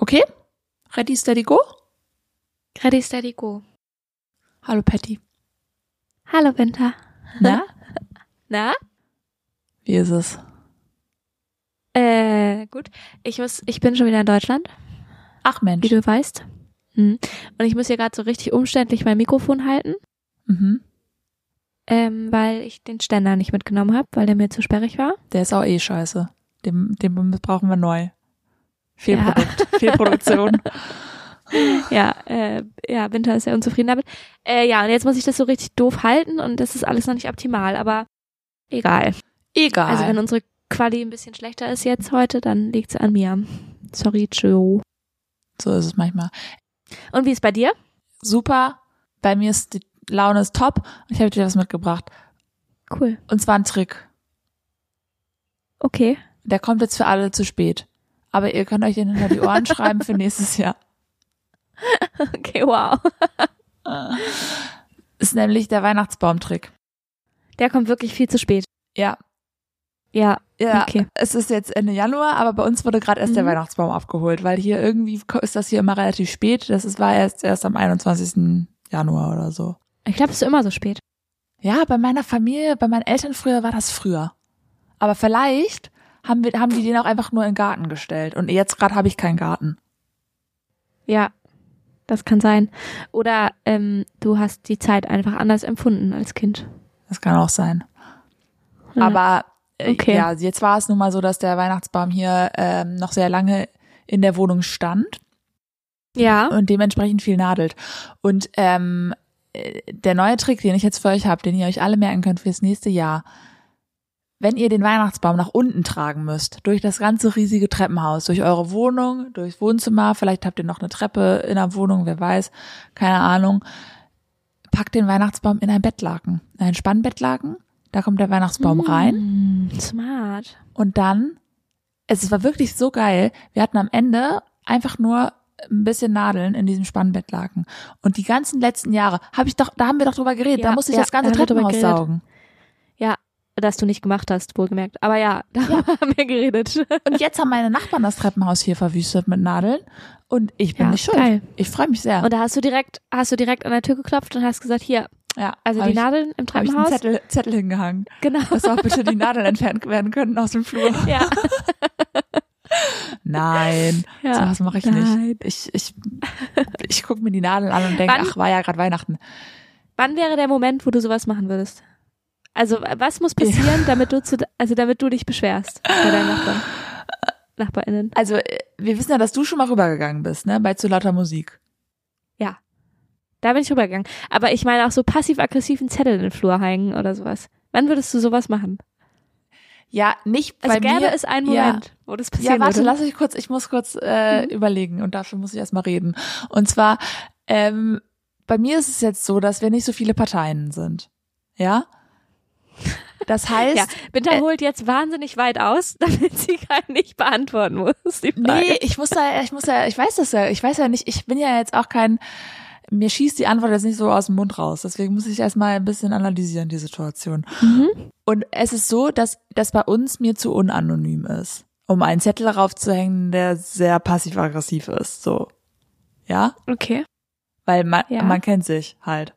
Okay? Ready, steady, go? Ready, steady, go. Hallo Patty. Hallo Winter. Na? Na? Wie ist es? Äh, gut. Ich muss, ich bin schon wieder in Deutschland, Ach Mensch. wie du weißt. Hm. Und ich muss hier gerade so richtig umständlich mein Mikrofon halten, Mhm. ähm, weil ich den Ständer nicht mitgenommen habe, weil der mir zu sperrig war. Der ist auch eh scheiße. Den, den brauchen wir neu. Fehlprodukt. Fehlproduktion. Ja, äh, ja, Winter ist sehr unzufrieden damit. Äh, ja, und jetzt muss ich das so richtig doof halten und das ist alles noch nicht optimal, aber egal. Egal. Also wenn unsere Quali ein bisschen schlechter ist jetzt heute, dann liegt's an mir. Sorry, Joe. so ist es manchmal. Und wie ist bei dir? Super. Bei mir ist die Laune ist top. Ich habe dir was mitgebracht. Cool. Und zwar ein Trick. Okay. Der kommt jetzt für alle zu spät. Aber ihr könnt euch den hinter die Ohren schreiben für nächstes Jahr. Okay, wow. Ist nämlich der Weihnachtsbaumtrick. Der kommt wirklich viel zu spät. Ja. Ja, Ja, Okay. es ist jetzt Ende Januar, aber bei uns wurde gerade erst der Mhm. Weihnachtsbaum abgeholt, weil hier irgendwie ist das hier immer relativ spät. Das ist, war erst erst am 21. Januar oder so. ich glaube, es ist immer so spät. Ja, bei meiner Familie, bei meinen Eltern früher war das früher. Aber vielleicht haben wir, haben die den auch einfach nur in den Garten gestellt. Und jetzt gerade habe ich keinen Garten. Ja, das kann sein. Oder ähm, du hast die Zeit einfach anders empfunden als Kind. Das kann auch sein. Ja. Aber äh, Okay. ja, jetzt war es nun mal so, dass der Weihnachtsbaum hier ähm, noch sehr lange in der Wohnung stand Ja. und dementsprechend viel nadelt. Und ähm, äh, der neue Trick, den ich jetzt für euch habe, den ihr euch alle merken könnt fürs nächste Jahr, wenn ihr den Weihnachtsbaum nach unten tragen müsst, durch das ganze riesige Treppenhaus, durch eure Wohnung, durchs Wohnzimmer, vielleicht habt ihr noch eine Treppe in der Wohnung, wer weiß, keine Ahnung, packt den Weihnachtsbaum in ein Bettlaken, in ein Spannbettlaken, da kommt der Weihnachtsbaum rein Mm, smart. und dann, es war wirklich so geil, wir hatten am Ende einfach nur ein bisschen Nadeln in diesem Spannbettlaken. Und die ganzen letzten Jahre, habe ich doch, da haben wir doch drüber geredet, Ja, da musste ich ja, das ganze Treppenhaus saugen. Ja, dass du nicht gemacht hast, wohlgemerkt. Aber ja, darüber haben wir geredet. Und jetzt haben meine Nachbarn das Treppenhaus hier verwüstet mit Nadeln und ich bin Ja, nicht schuld. geil. Ich freue mich sehr. Und da hast du direkt, hast du direkt an der Tür geklopft und hast gesagt, hier, ja, also hab die ich, Nadeln im habe ich einen Treppenhaus. Zettel, Zettel hingehangen, Genau. dass auch bitte die Nadeln entfernt werden können aus dem Flur. Ja. Nein, ja. sowas mache ich Nein. nicht. Ich, ich, ich gucke mir die Nadeln an und denke, ach, war ja gerade Weihnachten. Wann wäre der Moment, wo du sowas machen würdest? Also, was muss passieren, damit du zu, also damit du dich beschwerst bei deinen Nachbarn? NachbarInnen. Also, äh, wir wissen ja, dass du schon mal rübergegangen bist, ne, bei zu lauter Musik. Da bin ich rübergegangen. Aber ich meine auch so passiv-aggressiven Zettel in den Flur hängen oder sowas. Wann würdest du sowas machen? Ja, nicht Also bei gäbe mir. es einen ja. Moment, wo das passieren Ja, warte, würde. lass mich kurz, ich muss kurz äh, Mhm. überlegen und dafür muss ich erstmal reden. Und zwar, ähm, bei mir ist es jetzt so, dass wir nicht so viele Parteien sind. Ja? Das heißt, Ja, Binta äh, holt jetzt wahnsinnig weit aus, damit sie gerade nicht beantworten muss. Die Frage. nee, ich muss da, ich muss da, ich weiß das ja, ich weiß ja nicht, ich bin ja jetzt auch kein, mir schießt die Antwort jetzt nicht so aus dem Mund raus. Deswegen muss ich erstmal ein bisschen analysieren, die Situation. Mhm. Und es ist so, dass das bei uns mir zu unanonym ist, um einen Zettel darauf zu hängen, der sehr passiv-aggressiv ist. So. Ja? Okay. Weil man, Ja. man kennt sich halt.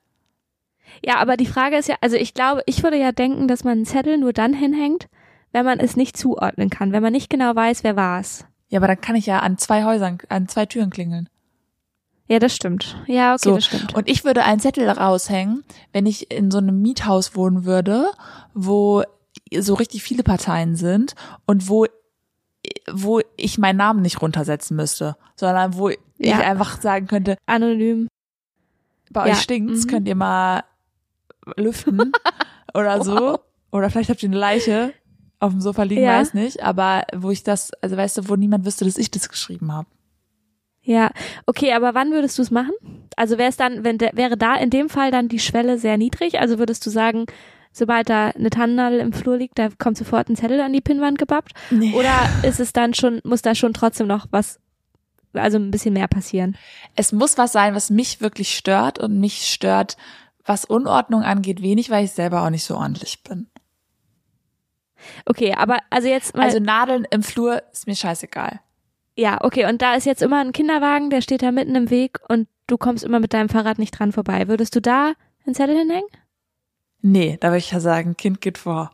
Ja, aber die Frage ist ja, also ich glaube, ich würde ja denken, dass man einen Zettel nur dann hinhängt, wenn man es nicht zuordnen kann, wenn man nicht genau weiß, wer war's. Ja, aber dann kann ich ja an zwei Häusern, an zwei Türen klingeln. Ja, das stimmt. Ja, okay, So, das stimmt. Und ich würde einen Zettel raushängen, wenn ich in so einem Miethaus wohnen würde, wo so richtig viele Parteien sind und wo wo ich meinen Namen nicht runtersetzen müsste, sondern wo Ja. ich einfach sagen könnte, Anonym. bei Ja, euch stinkt's, mhm. könnt ihr mal lüften oder so. Oder vielleicht habt ihr eine Leiche auf dem Sofa liegen, Ja. weiß nicht. Aber wo ich das, also weißt du, wo niemand wüsste, dass ich das geschrieben habe. Ja, okay, aber wann würdest du es machen? Also wäre es dann, wenn der, wäre da in dem Fall dann die Schwelle sehr niedrig? Also würdest du sagen, sobald da eine Tannennadel im Flur liegt, da kommt sofort ein Zettel an die Pinnwand gebappt? Nee. Oder ist es dann schon, muss da schon trotzdem noch was, also ein bisschen mehr passieren? Es muss was sein, was mich wirklich stört und mich stört, was Unordnung angeht, wenig, weil ich selber auch nicht so ordentlich bin. Okay, aber also jetzt mal, Also Nadeln im Flur ist mir scheißegal. Ja, okay. Und da ist jetzt immer ein Kinderwagen, der steht da mitten im Weg und du kommst immer mit deinem Fahrrad nicht dran vorbei. Würdest du da einen Zettel hinhängen? Nee, da würde ich ja sagen, Kind geht vor.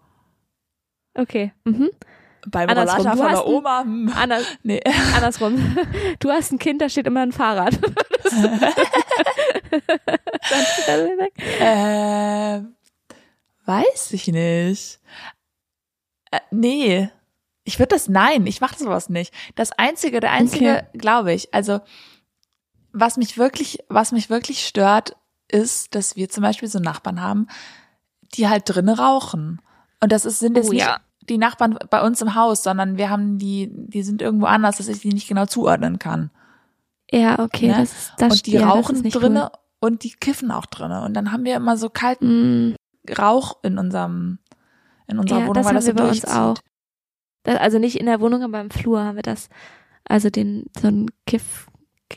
Okay. Mhm. Beim Andersrum, Rollator du von hast der ein- Oma. hm, Anders, Nee. andersrum. Du hast ein Kind, da steht immer ein Fahrrad. Äh, weiß ich nicht. Äh, nee. Ich würde das, nein, ich mache sowas nicht. Das einzige, der einzige, glaube ich, also was mich wirklich, was mich wirklich stört, ist, dass wir zum Beispiel so Nachbarn haben, die halt drinnen rauchen. Und das ist, sind jetzt Oh, nicht ja. Die Nachbarn bei uns im Haus, sondern wir haben die, die sind irgendwo anders, dass ich die nicht genau zuordnen kann. Ja, okay. Ne? Das, ist- das, und die ja, das rauchen drinne und die kiffen auch drinne. Und dann haben wir immer so kalten Cool. Mm, Rauch in unserem in unserer ja, Wohnung, das weil haben das so wir bei uns auch. Das, also nicht in der Wohnung, aber im Flur haben wir das. Also den, so ein Kiff.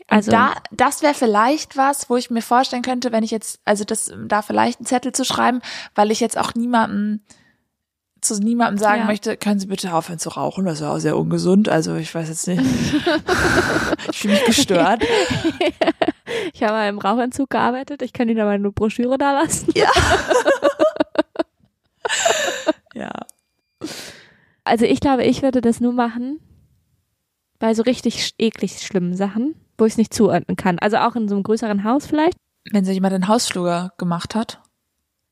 Also, da, das wäre vielleicht was, wo ich mir vorstellen könnte, wenn ich jetzt, also das, da vielleicht einen Zettel zu schreiben, weil ich jetzt auch niemandem zu niemandem sagen Ja. möchte, können Sie bitte aufhören zu rauchen, das ist ja auch sehr ungesund, also ich weiß jetzt nicht. ich fühle mich gestört. ich habe mal im Rauchentzug gearbeitet. Ich kann Ihnen aber eine Broschüre da lassen. Ja. ja. Also ich glaube, ich würde das nur machen bei so richtig eklig schlimmen Sachen, wo ich es nicht zuordnen kann. Also auch in so einem größeren Haus vielleicht. Wenn sich jemand den Hausflur gemacht hat.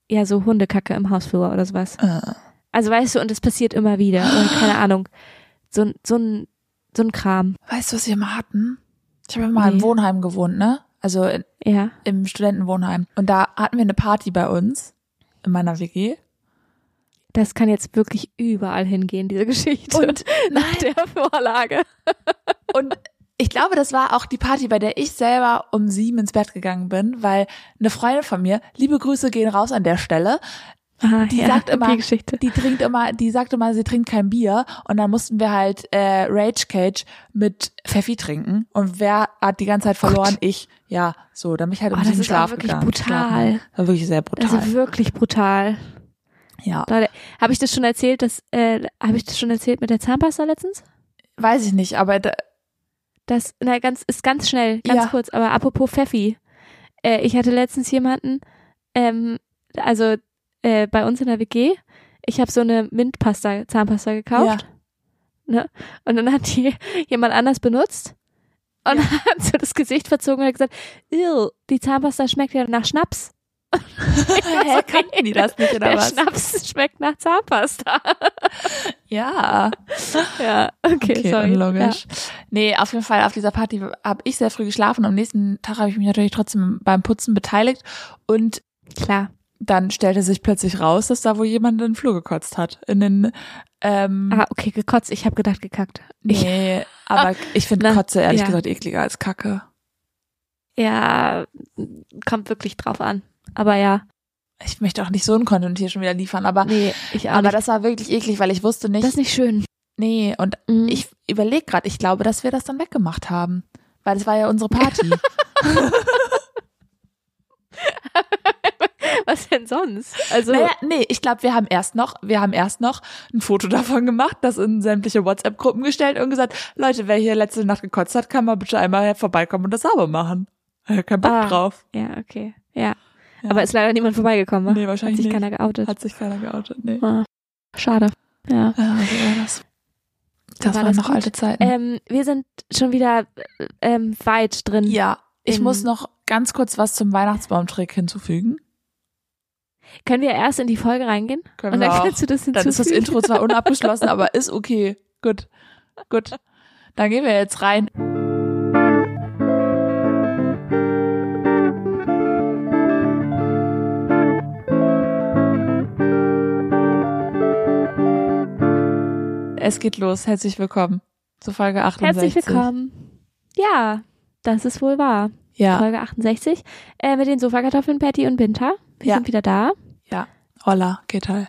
Ja, so Hundekacke im Hausflur oder sowas. Äh. Also weißt du, und es passiert immer wieder. Oder keine Ahnung. So, ein- so ein, so ein Kram. Weißt du, was wir mal hatten? Ich habe mal im Nee. Wohnheim gewohnt, ne? Also in, Ja. im Studentenwohnheim. Und da hatten wir eine Party bei uns, in meiner WG. Das kann jetzt wirklich überall hingehen, diese Geschichte. Und nach der Vorlage. Und ich glaube, das war auch die Party, bei der ich selber um sieben ins Bett gegangen bin, weil eine Freundin von mir, liebe Grüße gehen raus an der Stelle, Ah, Die ja, sagt immer, okay, Geschichte. die trinkt immer, die sagt immer, sie trinkt kein Bier und dann mussten wir halt äh, Rage Cage mit Pfeffi trinken und wer hat die ganze Zeit verloren? Ich. Ja, so, dann bin ich halt um Oh, das sieben ist Schlaf wirklich gegangen. brutal. Das war wirklich sehr brutal. Also wirklich brutal. ja, habe ich das schon erzählt, dass äh, habe ich das schon erzählt mit der Zahnpasta letztens? weiß ich nicht, aber da, Das na, ganz ist ganz schnell, ganz Ja. kurz, aber apropos Pfeffi. Äh, ich hatte letztens jemanden ähm, also äh, bei uns in der WG, ich habe so eine Mintpasta Zahnpasta gekauft. Ne? Und dann hat die jemand anders benutzt und Ja. hat so das Gesicht verzogen und hat gesagt, "Ew, die Zahnpasta schmeckt ja nach Schnaps. Hä, kannten die das nicht oder Der was? Schnaps schmeckt nach Zahnpasta. Ja. ja, okay, Okay, sorry. unlogisch. Nee, auf jeden Fall auf dieser Party habe ich sehr früh geschlafen. Am nächsten Tag habe ich mich natürlich trotzdem beim Putzen beteiligt und Ja, klar. Dann stellte sich plötzlich raus, dass da wohl jemand in den Flur gekotzt hat. In den ähm, Ah, okay, gekotzt. Ich habe gedacht, gekackt. Ich, Nee, aber ich finde Kotze ehrlich ja. gesagt ekliger als Kacke. ja, kommt wirklich drauf an. Aber ja, Ich möchte auch nicht so ein Content hier schon wieder liefern, aber, nee, ich aber nicht. das war wirklich eklig, weil ich wusste nicht. das ist nicht schön. nee, und Mhm. ich überlege gerade, ich glaube, dass wir das dann weggemacht haben. Weil es war ja unsere Party. Was denn sonst? Also, naja, nee, ich glaube, wir haben erst noch, wir haben erst noch ein Foto davon gemacht, das in sämtliche WhatsApp-Gruppen gestellt und gesagt, Leute, wer hier letzte Nacht gekotzt hat, kann mal bitte einmal vorbeikommen und das sauber machen. Kein Bock Ah. drauf. ja, okay. Ja. Ja. Aber ist leider niemand vorbeigekommen, wa? Nee, wahrscheinlich Hat sich nicht. keiner geoutet. Hat sich keiner geoutet, nee. Ah, Schade. Ja. Ja, so war das. Das War waren das noch gut? alte Zeiten. Ähm, wir sind schon wieder äh, ähm, weit drin. ja, ich muss noch ganz kurz was zum Weihnachtsbaumtrick hinzufügen. Können wir erst in die Folge reingehen? Können Und wir dann auch. kannst du das hinzufügen. Dann ist das Intro zwar unabgeschlossen, aber ist okay. Gut, gut. Dann gehen wir jetzt rein. Es geht los. Herzlich willkommen zu Folge 68. Herzlich willkommen. Ja, das ist wohl wahr. Ja, Folge 68 äh, mit den Sofakartoffeln Patty und Binta. Wir Ja. sind wieder da. hola, geht halt.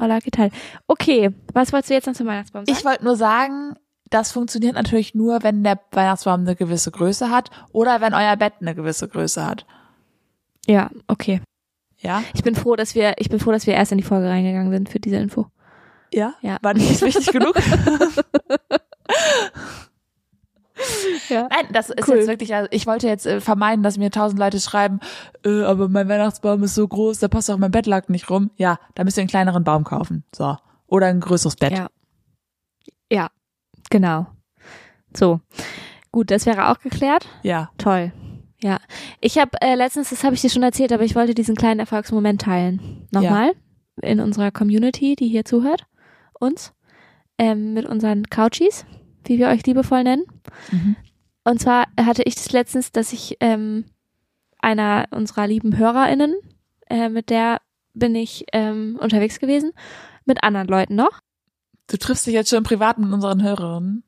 Hola, ¿qué tal? Okay, was wolltest du jetzt noch zum Weihnachtsbaum sagen? Ich wollte nur sagen, das funktioniert natürlich nur, wenn der Weihnachtsbaum eine gewisse Größe hat oder wenn euer Bett eine gewisse Größe hat. ja, okay. Ja? Ich bin froh, dass wir, ich bin froh, dass wir erst in die Folge reingegangen sind für diese Info. Ja? Ja. War nicht wichtig genug? Ja. Nein, das ist Cool. jetzt wirklich, also ich wollte jetzt äh, vermeiden, dass mir tausend Leute schreiben, äh, aber mein Weihnachtsbaum ist so groß, da passt auch mein Bettlaken nicht rum. Ja, da müsst ihr einen kleineren Baum kaufen. So. Oder ein größeres Bett. Ja. Ja, genau. So. Gut, das wäre auch geklärt. ja. Toll. Ja. Ich habe äh, letztens, das habe ich dir schon erzählt, aber ich wollte diesen kleinen Erfolgsmoment teilen. Nochmal. In unserer Community, die hier zuhört. Uns. Ähm, mit unseren Couchies, wie wir euch liebevoll nennen. Mhm. Und zwar hatte ich das letztens, dass ich ähm, einer unserer lieben HörerInnen, äh, mit der bin ich ähm, unterwegs gewesen, mit anderen Leuten noch. Du triffst dich jetzt schon privat mit unseren Hörerinnen.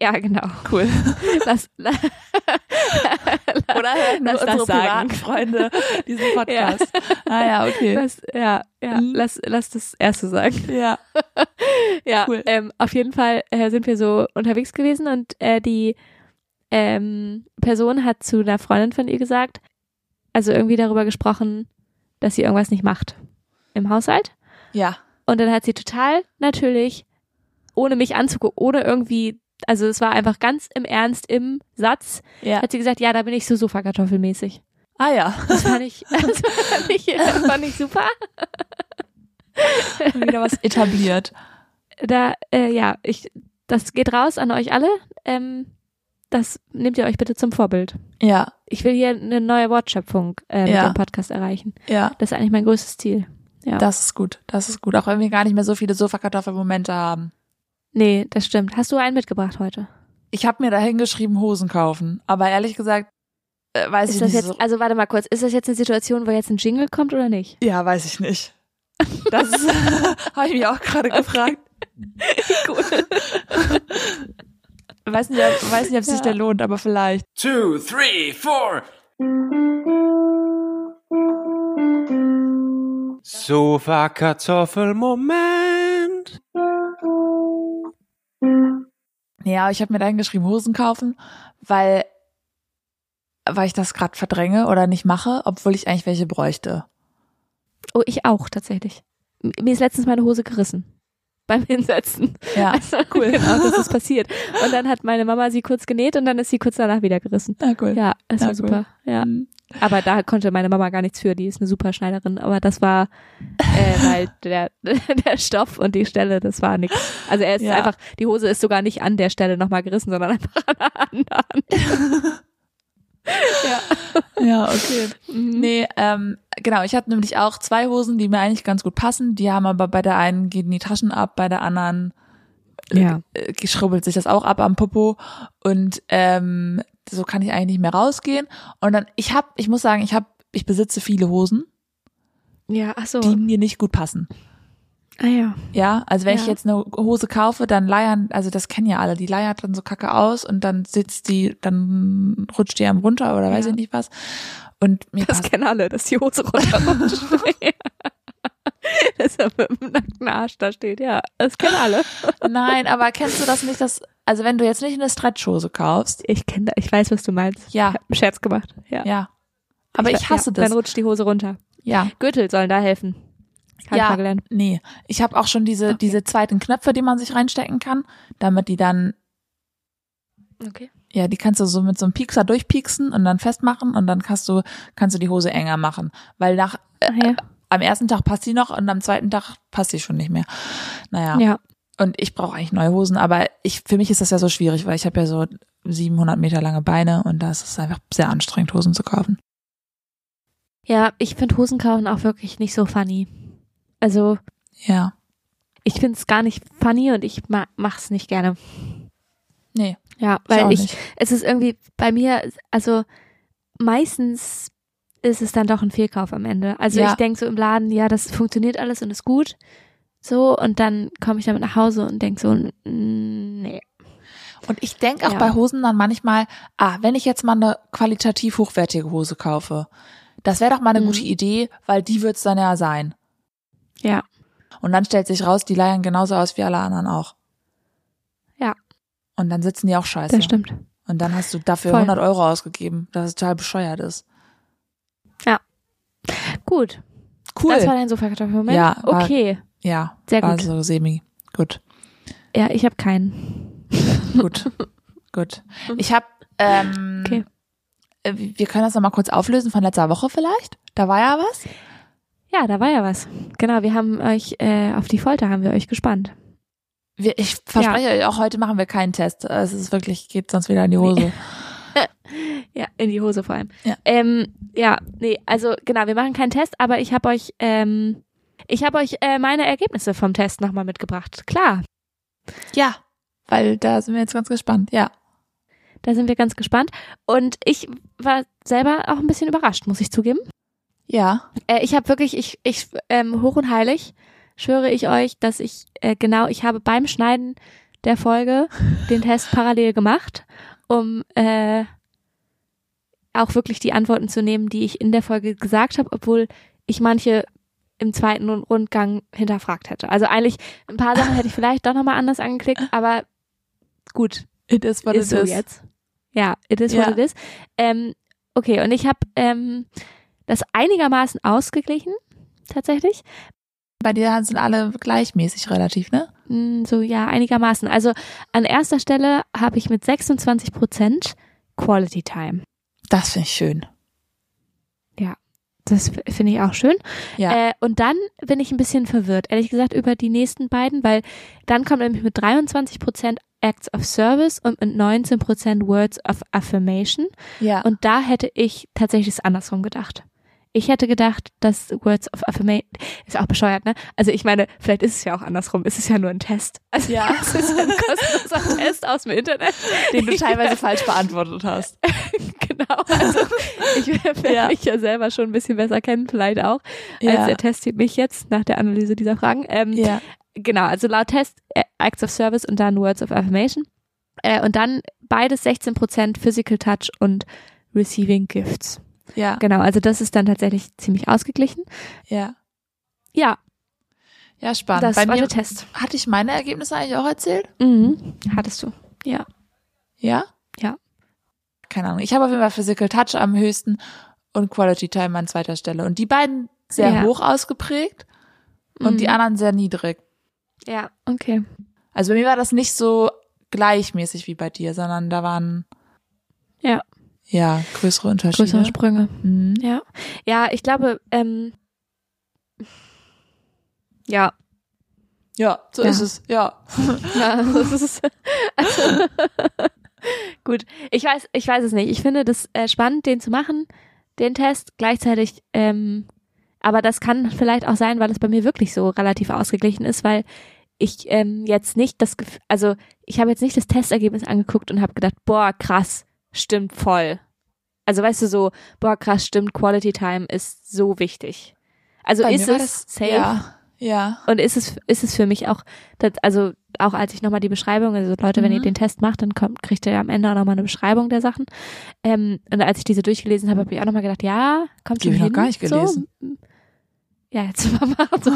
Ja, genau. Cool. Lass, la, Oder hören nur Lass das unsere sagen. privaten Freunde diesen Podcast. Ah ja, okay. lass, ja, ja, Mhm. lass, lass das erste sagen. Ja. Ja, Cool. ähm, auf jeden Fall äh, sind wir so unterwegs gewesen und äh, die ähm, Person hat zu einer Freundin von ihr gesagt, also irgendwie darüber gesprochen, dass sie irgendwas nicht macht im Haushalt. Ja. Und dann hat sie total natürlich, ohne mich anzugucken, ohne irgendwie, also es war einfach ganz im Ernst im Satz, Ja. hat sie gesagt, ja, da bin ich so sofakartoffelmäßig. Ah ja. Das fand ich, das fand ich, das fand ich super. Wieder was etabliert. Da, äh, ja, ich, das geht raus an euch alle. Ähm, das nehmt ihr euch bitte zum Vorbild. Ja. Ich will hier eine neue Wortschöpfung äh, mit Ja. dem Podcast erreichen. Ja. Das ist eigentlich mein größtes Ziel. Ja. Das ist gut. Das ist gut. Auch wenn wir gar nicht mehr so viele Sofakartoffelmomente haben. Nee, das stimmt. Hast du einen mitgebracht heute? Ich habe mir da hingeschrieben, Hosen kaufen. Aber ehrlich gesagt, äh, weiß Ist ich das nicht jetzt, so. also warte mal kurz, ist das jetzt eine Situation, wo jetzt ein Jingle kommt oder nicht? Ja, weiß ich nicht. Das habe ich mich auch gerade gefragt. Cool. Weiß nicht, ob, weiß nicht, ob sich Ja. der lohnt, aber vielleicht. two, three, four. Sofa Kartoffelmoment. Ja, ich habe mir da hingeschrieben, Hosen kaufen, weil, weil ich das gerade verdränge oder nicht mache, obwohl ich eigentlich welche bräuchte. Oh, ich auch tatsächlich. Mir ist letztens meine Hose gerissen. Beim Hinsetzen. Ja, Also, cool. Genau, das ist passiert. Und dann hat meine Mama sie kurz genäht und dann ist sie kurz danach wieder gerissen. na cool. Ja, das Ja, war cool. super. Ja. Aber da konnte meine Mama gar nichts für. Die ist eine super Schneiderin. Aber das war, äh, weil der, der Stoff und die Stelle, das war nix. Also er ist Ja. einfach, die Hose ist sogar nicht an der Stelle nochmal gerissen, sondern einfach an der anderen. ja. Ja, okay. Mhm. Nee, ähm, genau, ich hatte nämlich auch zwei Hosen, die mir eigentlich ganz gut passen. Die haben aber bei der einen gehen die Taschen ab, bei der anderen Ja. äh, schrubbelt sich das auch ab am Popo. Und ähm, so kann ich eigentlich nicht mehr rausgehen. Und dann, ich habe, ich muss sagen, ich habe, ich besitze viele Hosen, Ja, ach so. die mir nicht gut passen. Ah ja. Ja, also wenn ich Ja. jetzt eine Hose kaufe, dann leiern, also das kennen ja alle, die leiert dann so kacke aus und dann sitzt die, dann rutscht die einem runter oder weiß Ja. ich nicht was. Und mir Das passt, kennen alle, dass die Hose runterrutscht. er dem nackten Arsch da steht. Ja, das kennen alle. nein, aber kennst du das nicht, dass, also wenn du jetzt nicht eine Stretchhose kaufst, Ich kenne ich weiß, was du meinst. ja, Ich hab einen Scherz gemacht. Ja. ja. Aber ich hasse ja, das. Dann rutscht die Hose runter. Ja, Gürtel sollen da helfen. Hab Ja. ich mal gelernt. nee. Ich habe auch schon diese, Okay. diese zweiten Knöpfe, die man sich reinstecken kann, damit die dann, Okay. ja, die kannst du so mit so einem Piekser durchpieksen und dann festmachen und dann kannst du, kannst du die Hose enger machen. Weil nach, Ach ja. Am ersten Tag passt sie noch und am zweiten Tag passt sie schon nicht mehr. Naja. Ja. Und ich brauche eigentlich neue Hosen, aber ich, für mich ist das ja so schwierig, weil ich habe ja so 700 Meter lange Beine und da ist es einfach sehr anstrengend, Hosen zu kaufen. Ja, ich finde Hosenkaufen auch wirklich nicht so funny. Also, Ja. ich finde es gar nicht funny und ich ma mach's nicht gerne. Nee, Ja, ich weil ich, nicht. es ist irgendwie bei mir, also meistens ist es dann doch ein Fehlkauf am Ende. Also Ja. ich denke so im Laden, ja, das funktioniert alles und ist gut. So, und dann komme ich damit nach Hause und denke so, nee. Und ich denke auch Ja. bei Hosen dann manchmal, ah, wenn ich jetzt mal eine qualitativ hochwertige Hose kaufe, das wäre doch mal eine Mhm. gute Idee, weil die wird's dann ja sein. Ja. Und dann stellt sich raus, die leiern genauso aus wie alle anderen auch. Ja. Und dann sitzen die auch scheiße. Das stimmt. Und dann hast du dafür Voll. 100 Euro ausgegeben, dass es total bescheuert ist. Gut. Cool. Das war dein Sofakartoffelmoment? Ja, war- Okay. ja, Sehr gut. so semi. Gut. Ja, ich habe keinen. Gut. Gut. Ich habe, ähm, Okay. äh, wir können das noch mal kurz auflösen von letzter Woche vielleicht. Da war ja was. Ja, da war ja was. Genau, wir haben euch, äh, auf die Folter haben wir euch gespannt. Wir, ich verspreche euch, auch heute machen wir keinen Test. Es ist wirklich, geht sonst wieder in die Hose. Ja, in die Hose vor allem. Ja. Ähm, ja, nee, also genau, wir machen keinen Test, aber ich habe euch, ähm, ich habe euch äh, meine Ergebnisse vom Test nochmal mitgebracht. Klar, Ja, weil da sind wir jetzt ganz gespannt. Ja. da sind wir ganz gespannt. Und ich war selber auch ein bisschen überrascht, muss ich zugeben. Ja. Äh, ich habe wirklich, ich, ich, ähm, hoch und heilig schwöre ich euch, dass ich äh, genau, ich habe beim Schneiden der Folge den Test parallel gemacht, um äh, auch wirklich die Antworten zu nehmen, die ich in der Folge gesagt habe, obwohl ich manche im zweiten Rundgang hinterfragt hätte. Also eigentlich ein paar Sachen hätte ich vielleicht doch nochmal anders angeklickt, aber gut, It is what ist it so is. jetzt. Ja, it is Ja. what it is. Ähm, okay, und ich habe ähm, das einigermaßen ausgeglichen, tatsächlich. Bei dir sind alle gleichmäßig relativ, ne? Hm, So, ja, einigermaßen. Also an erster Stelle habe ich mit 26 Prozent Quality Time. Das finde ich schön. Das f- finde ich auch schön. Ja. Äh, und dann bin ich ein bisschen verwirrt, ehrlich gesagt, über die nächsten beiden, weil dann kommt nämlich mit 23 Prozent Acts of Service und mit 19 Prozent Words of Affirmation. ja. Und da hätte ich tatsächlich es andersrum gedacht. Ich hätte gedacht, dass Words of Affirmation ist auch bescheuert, ne? Also ich meine, vielleicht ist es ja auch andersrum. Es ist ja nur ein Test. Also Ja. es ist ja ein kostenloser Test aus dem Internet. den du teilweise falsch beantwortet hast. genau. Also ich werde Ja. mich ja selber schon ein bisschen besser kennen, vielleicht auch, als Ja. der Test mich jetzt nach der Analyse dieser Fragen. Ähm, Ja. Genau, also laut Test äh, Acts of Service und dann Words of Affirmation. Äh, und dann beides 16% Physical Touch und Receiving Gifts. Ja. Genau, also das ist dann tatsächlich ziemlich ausgeglichen. Ja. Ja, Ja, spannend. das Bei war mir der Test. hatte ich meine Ergebnisse eigentlich auch erzählt? Mhm. Hattest du. Ja. Ja? Ja. Keine Ahnung. Ich habe auf jeden Fall Physical Touch am höchsten und Quality Time an zweiter Stelle. Und die beiden sehr Ja. hoch ausgeprägt und Mhm. die anderen sehr niedrig. Ja, okay. Also bei mir war das nicht so gleichmäßig wie bei dir, sondern da waren Ja. Ja größere Unterschiede. Größere Sprünge. Mhm. Ja. Ja, ich glaube, ähm, ja, Ja, so Ja. ist es. Ja. Ja, das ist also, gut. Ich weiß, ich weiß es nicht. Ich finde das äh, spannend, den zu machen, den Test. Gleichzeitig, ähm, aber das kann vielleicht auch sein, weil es bei mir wirklich so relativ ausgeglichen ist, weil ich ähm, jetzt nicht das, Gef also ich habe jetzt nicht das Testergebnis angeguckt und habe gedacht, boah, krass, stimmt voll. Also weißt du so, boah, krass, stimmt, Quality Time ist so wichtig. Also Bei ist es safe? Ja. Ja. Und ist es, ist es für mich auch, das, also auch als ich nochmal die Beschreibung, also Leute, wenn ihr Mhm. den Test macht, dann kommt, kriegt ihr am Ende auch nochmal eine Beschreibung der Sachen. Ähm, und als ich diese durchgelesen habe, habe ich auch nochmal gedacht, ja, kommt Die schon hab ich noch gar nicht gelesen. So. Ja, jetzt. So.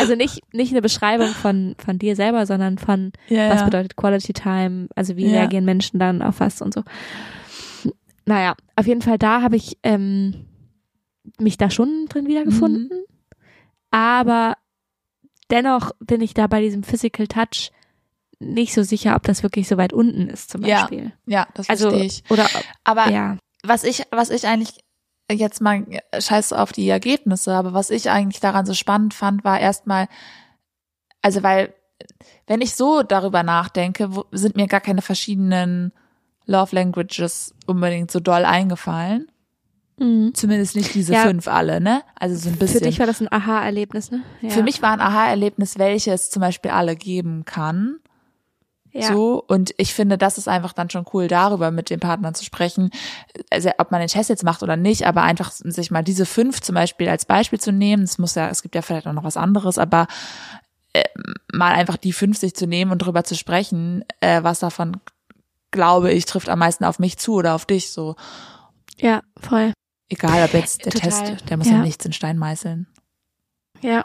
Also nicht, nicht eine Beschreibung von, von dir selber, sondern von, Ja. was ja. bedeutet Quality Time, also wie Ja. reagieren Menschen dann auf was und so. Naja, auf jeden Fall da habe ich ähm, mich da schon drin wiedergefunden. Mhm. Aber dennoch bin ich da bei diesem Physical Touch nicht so sicher, ob das wirklich so weit unten ist, zum Ja. Beispiel. Ja, das Also, verstehe ich. oder, Aber ja. was ich, was ich eigentlich jetzt mal äh, scheiß auf die Ergebnisse, aber was ich eigentlich daran so spannend fand, war erstmal, also weil, wenn ich so darüber nachdenke, sind mir gar keine verschiedenen Love Languages unbedingt so doll eingefallen. Mhm. Zumindest nicht diese Ja. fünf alle, ne? Also so ein bisschen. Für dich war das ein Aha-Erlebnis, ne? Ja. Für mich war ein Aha-Erlebnis, welche es zum Beispiel alle geben kann. Ja. So, und ich finde, das ist einfach dann schon cool, darüber mit dem Partner zu sprechen. Also, ob man den Test jetzt macht oder nicht, aber einfach sich mal diese fünf zum Beispiel als Beispiel zu nehmen. Es muss ja, es gibt ja vielleicht auch noch was anderes, aber äh, mal einfach die fünf sich zu nehmen und drüber zu sprechen, äh, was davon, glaube ich, trifft am meisten auf mich zu oder auf dich, so. ja, voll. Egal, ob jetzt der Total. Test, der muss ja. Ja. nichts in Stein meißeln. Ja.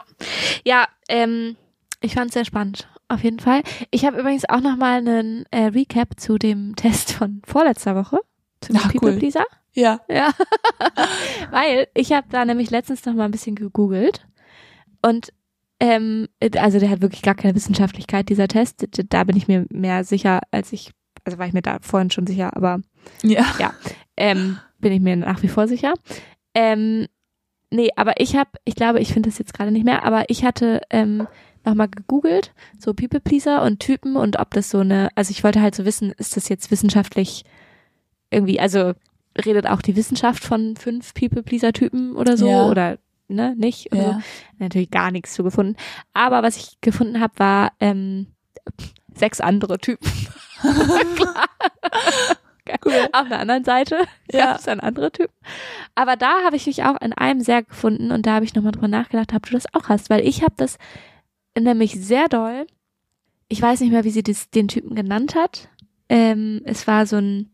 Ja, ähm, ich fand es sehr spannend. Auf jeden Fall. Ich habe übrigens auch noch mal einen äh, Recap zu dem Test von vorletzter Woche. Zum Ach, People cool. Pleaser. Ja. Ja. Weil ich habe da nämlich letztens noch mal ein bisschen gegoogelt und ähm, also der hat wirklich gar keine Wissenschaftlichkeit, dieser Test. Da bin ich mir mehr sicher, als ich Also war ich mir da vorhin schon sicher, aber Ja. ja, ähm, bin ich mir nach wie vor sicher. Ähm, nee, aber ich habe, ich glaube, ich finde das jetzt gerade nicht mehr, aber ich hatte ähm, nochmal gegoogelt, so People Pleaser und Typen und ob das so eine, also ich wollte halt so wissen, ist das jetzt wissenschaftlich irgendwie, also redet auch die Wissenschaft von fünf People Pleaser Typen oder so Ja. oder ne, nicht oder so. Ja. Natürlich gar nichts zu gefunden. Aber was ich gefunden habe, war ähm, sechs andere Typen. Klar. Cool. Auf der anderen Seite Ja. gab es dann andere Typen. Aber da habe ich mich auch in einem sehr gefunden und da habe ich nochmal drüber nachgedacht, ob du das auch hast, weil ich habe das nämlich sehr doll. Ich weiß nicht mehr, wie sie das, den Typen genannt hat. Ähm, es war so ein,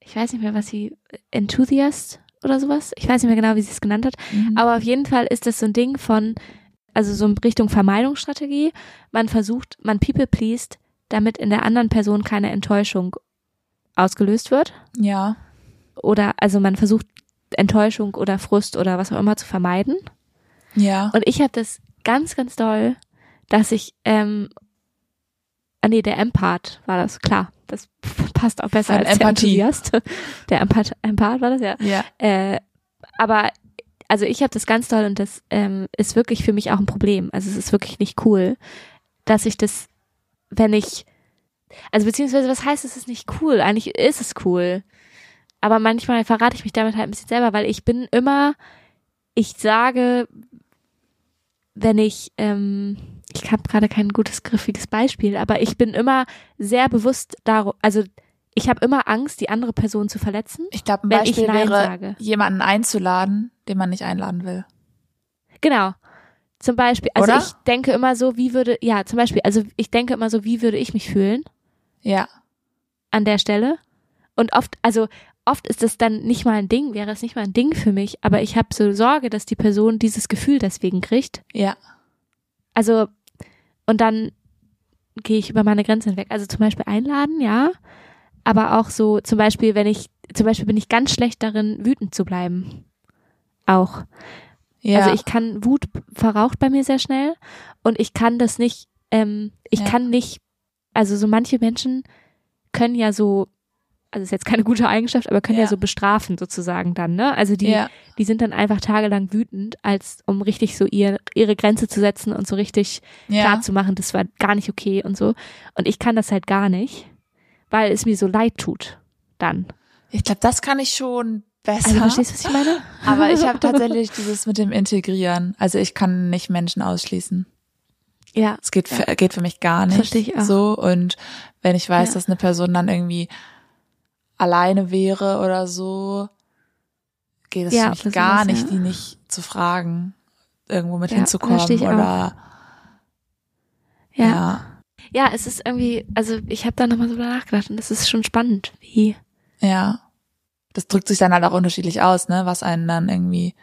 ich weiß nicht mehr, was sie, Enthusiast oder sowas. Ich weiß nicht mehr genau, wie sie es genannt hat. Mhm. Aber auf jeden Fall ist das so ein Ding von, also so in Richtung Vermeidungsstrategie. Man versucht, man people pleased, damit in der anderen Person keine Enttäuschung ausgelöst wird. ja. Oder, also man versucht, Enttäuschung oder Frust oder was auch immer zu vermeiden. Ja. Und ich habe das ganz, ganz doll, dass ich, ähm, ah nee, der Empath war das, klar. Das passt auch besser Von als Empathie. der Enthusiast. Der Empath, Empath war das, ja. Ja. Äh, aber also ich habe das ganz doll und das ähm, ist wirklich für mich auch ein Problem. Also es ist wirklich nicht cool, dass ich das, wenn ich, also beziehungsweise was heißt, es ist nicht cool? Eigentlich ist es cool. Aber manchmal verrate ich mich damit halt ein bisschen selber, weil ich bin immer, ich sage, wenn ich, ähm, ich habe gerade kein gutes griffiges Beispiel, aber ich bin immer sehr bewusst darum, also ich habe immer Angst, die andere Person zu verletzen. Ich glaube, ein Wenn ich Beispiel Nein wäre, sage. jemanden einzuladen, den man nicht einladen will. Genau. Zum Beispiel, also Oder? ich denke immer so, wie würde, ja, zum Beispiel, also ich denke immer so, wie würde ich mich fühlen Ja. an der Stelle? Und oft, also oft ist das dann nicht mal ein Ding, wäre es nicht mal ein Ding für mich, aber ich habe so Sorge, dass die Person dieses Gefühl deswegen kriegt. Ja. Also, und dann gehe ich über meine Grenzen hinweg. Also zum Beispiel einladen, ja. Aber auch so, zum Beispiel, wenn ich, zum Beispiel bin ich ganz schlecht darin, wütend zu bleiben. Auch. Ja. Also ich kann, Wut verraucht bei mir sehr schnell und ich kann das nicht, ähm, ich Ja. kann nicht, also so manche Menschen können ja so, also ist jetzt keine gute Eigenschaft, aber können ja, Ja. so bestrafen sozusagen dann, ne? Also die, ja. die sind dann einfach tagelang wütend, als um richtig so ihr, ihre Grenze zu setzen und so richtig Ja. klar zu machen, das war gar nicht okay und so. Und ich kann das halt gar nicht, weil es mir so leid tut. Dann. Ich glaube, das kann ich schon besser. Also verstehst du, was ich meine? Aber ich habe tatsächlich dieses mit dem Integrieren. Also ich kann nicht Menschen ausschließen. Ja. Es geht für, geht für mich gar nicht. Versteh ich auch. So und wenn ich weiß, dass eine Person dann irgendwie alleine wäre oder so, geht es Ja, für mich gar nicht, ja. die nicht zu fragen, irgendwo mit Ja, hinzukommen ich auch. oder Ja. ja, es ist irgendwie, also ich habe da nochmal so nachgedacht und es ist schon spannend, wie. ja. Das drückt sich dann halt auch unterschiedlich aus, ne, was einen dann irgendwie,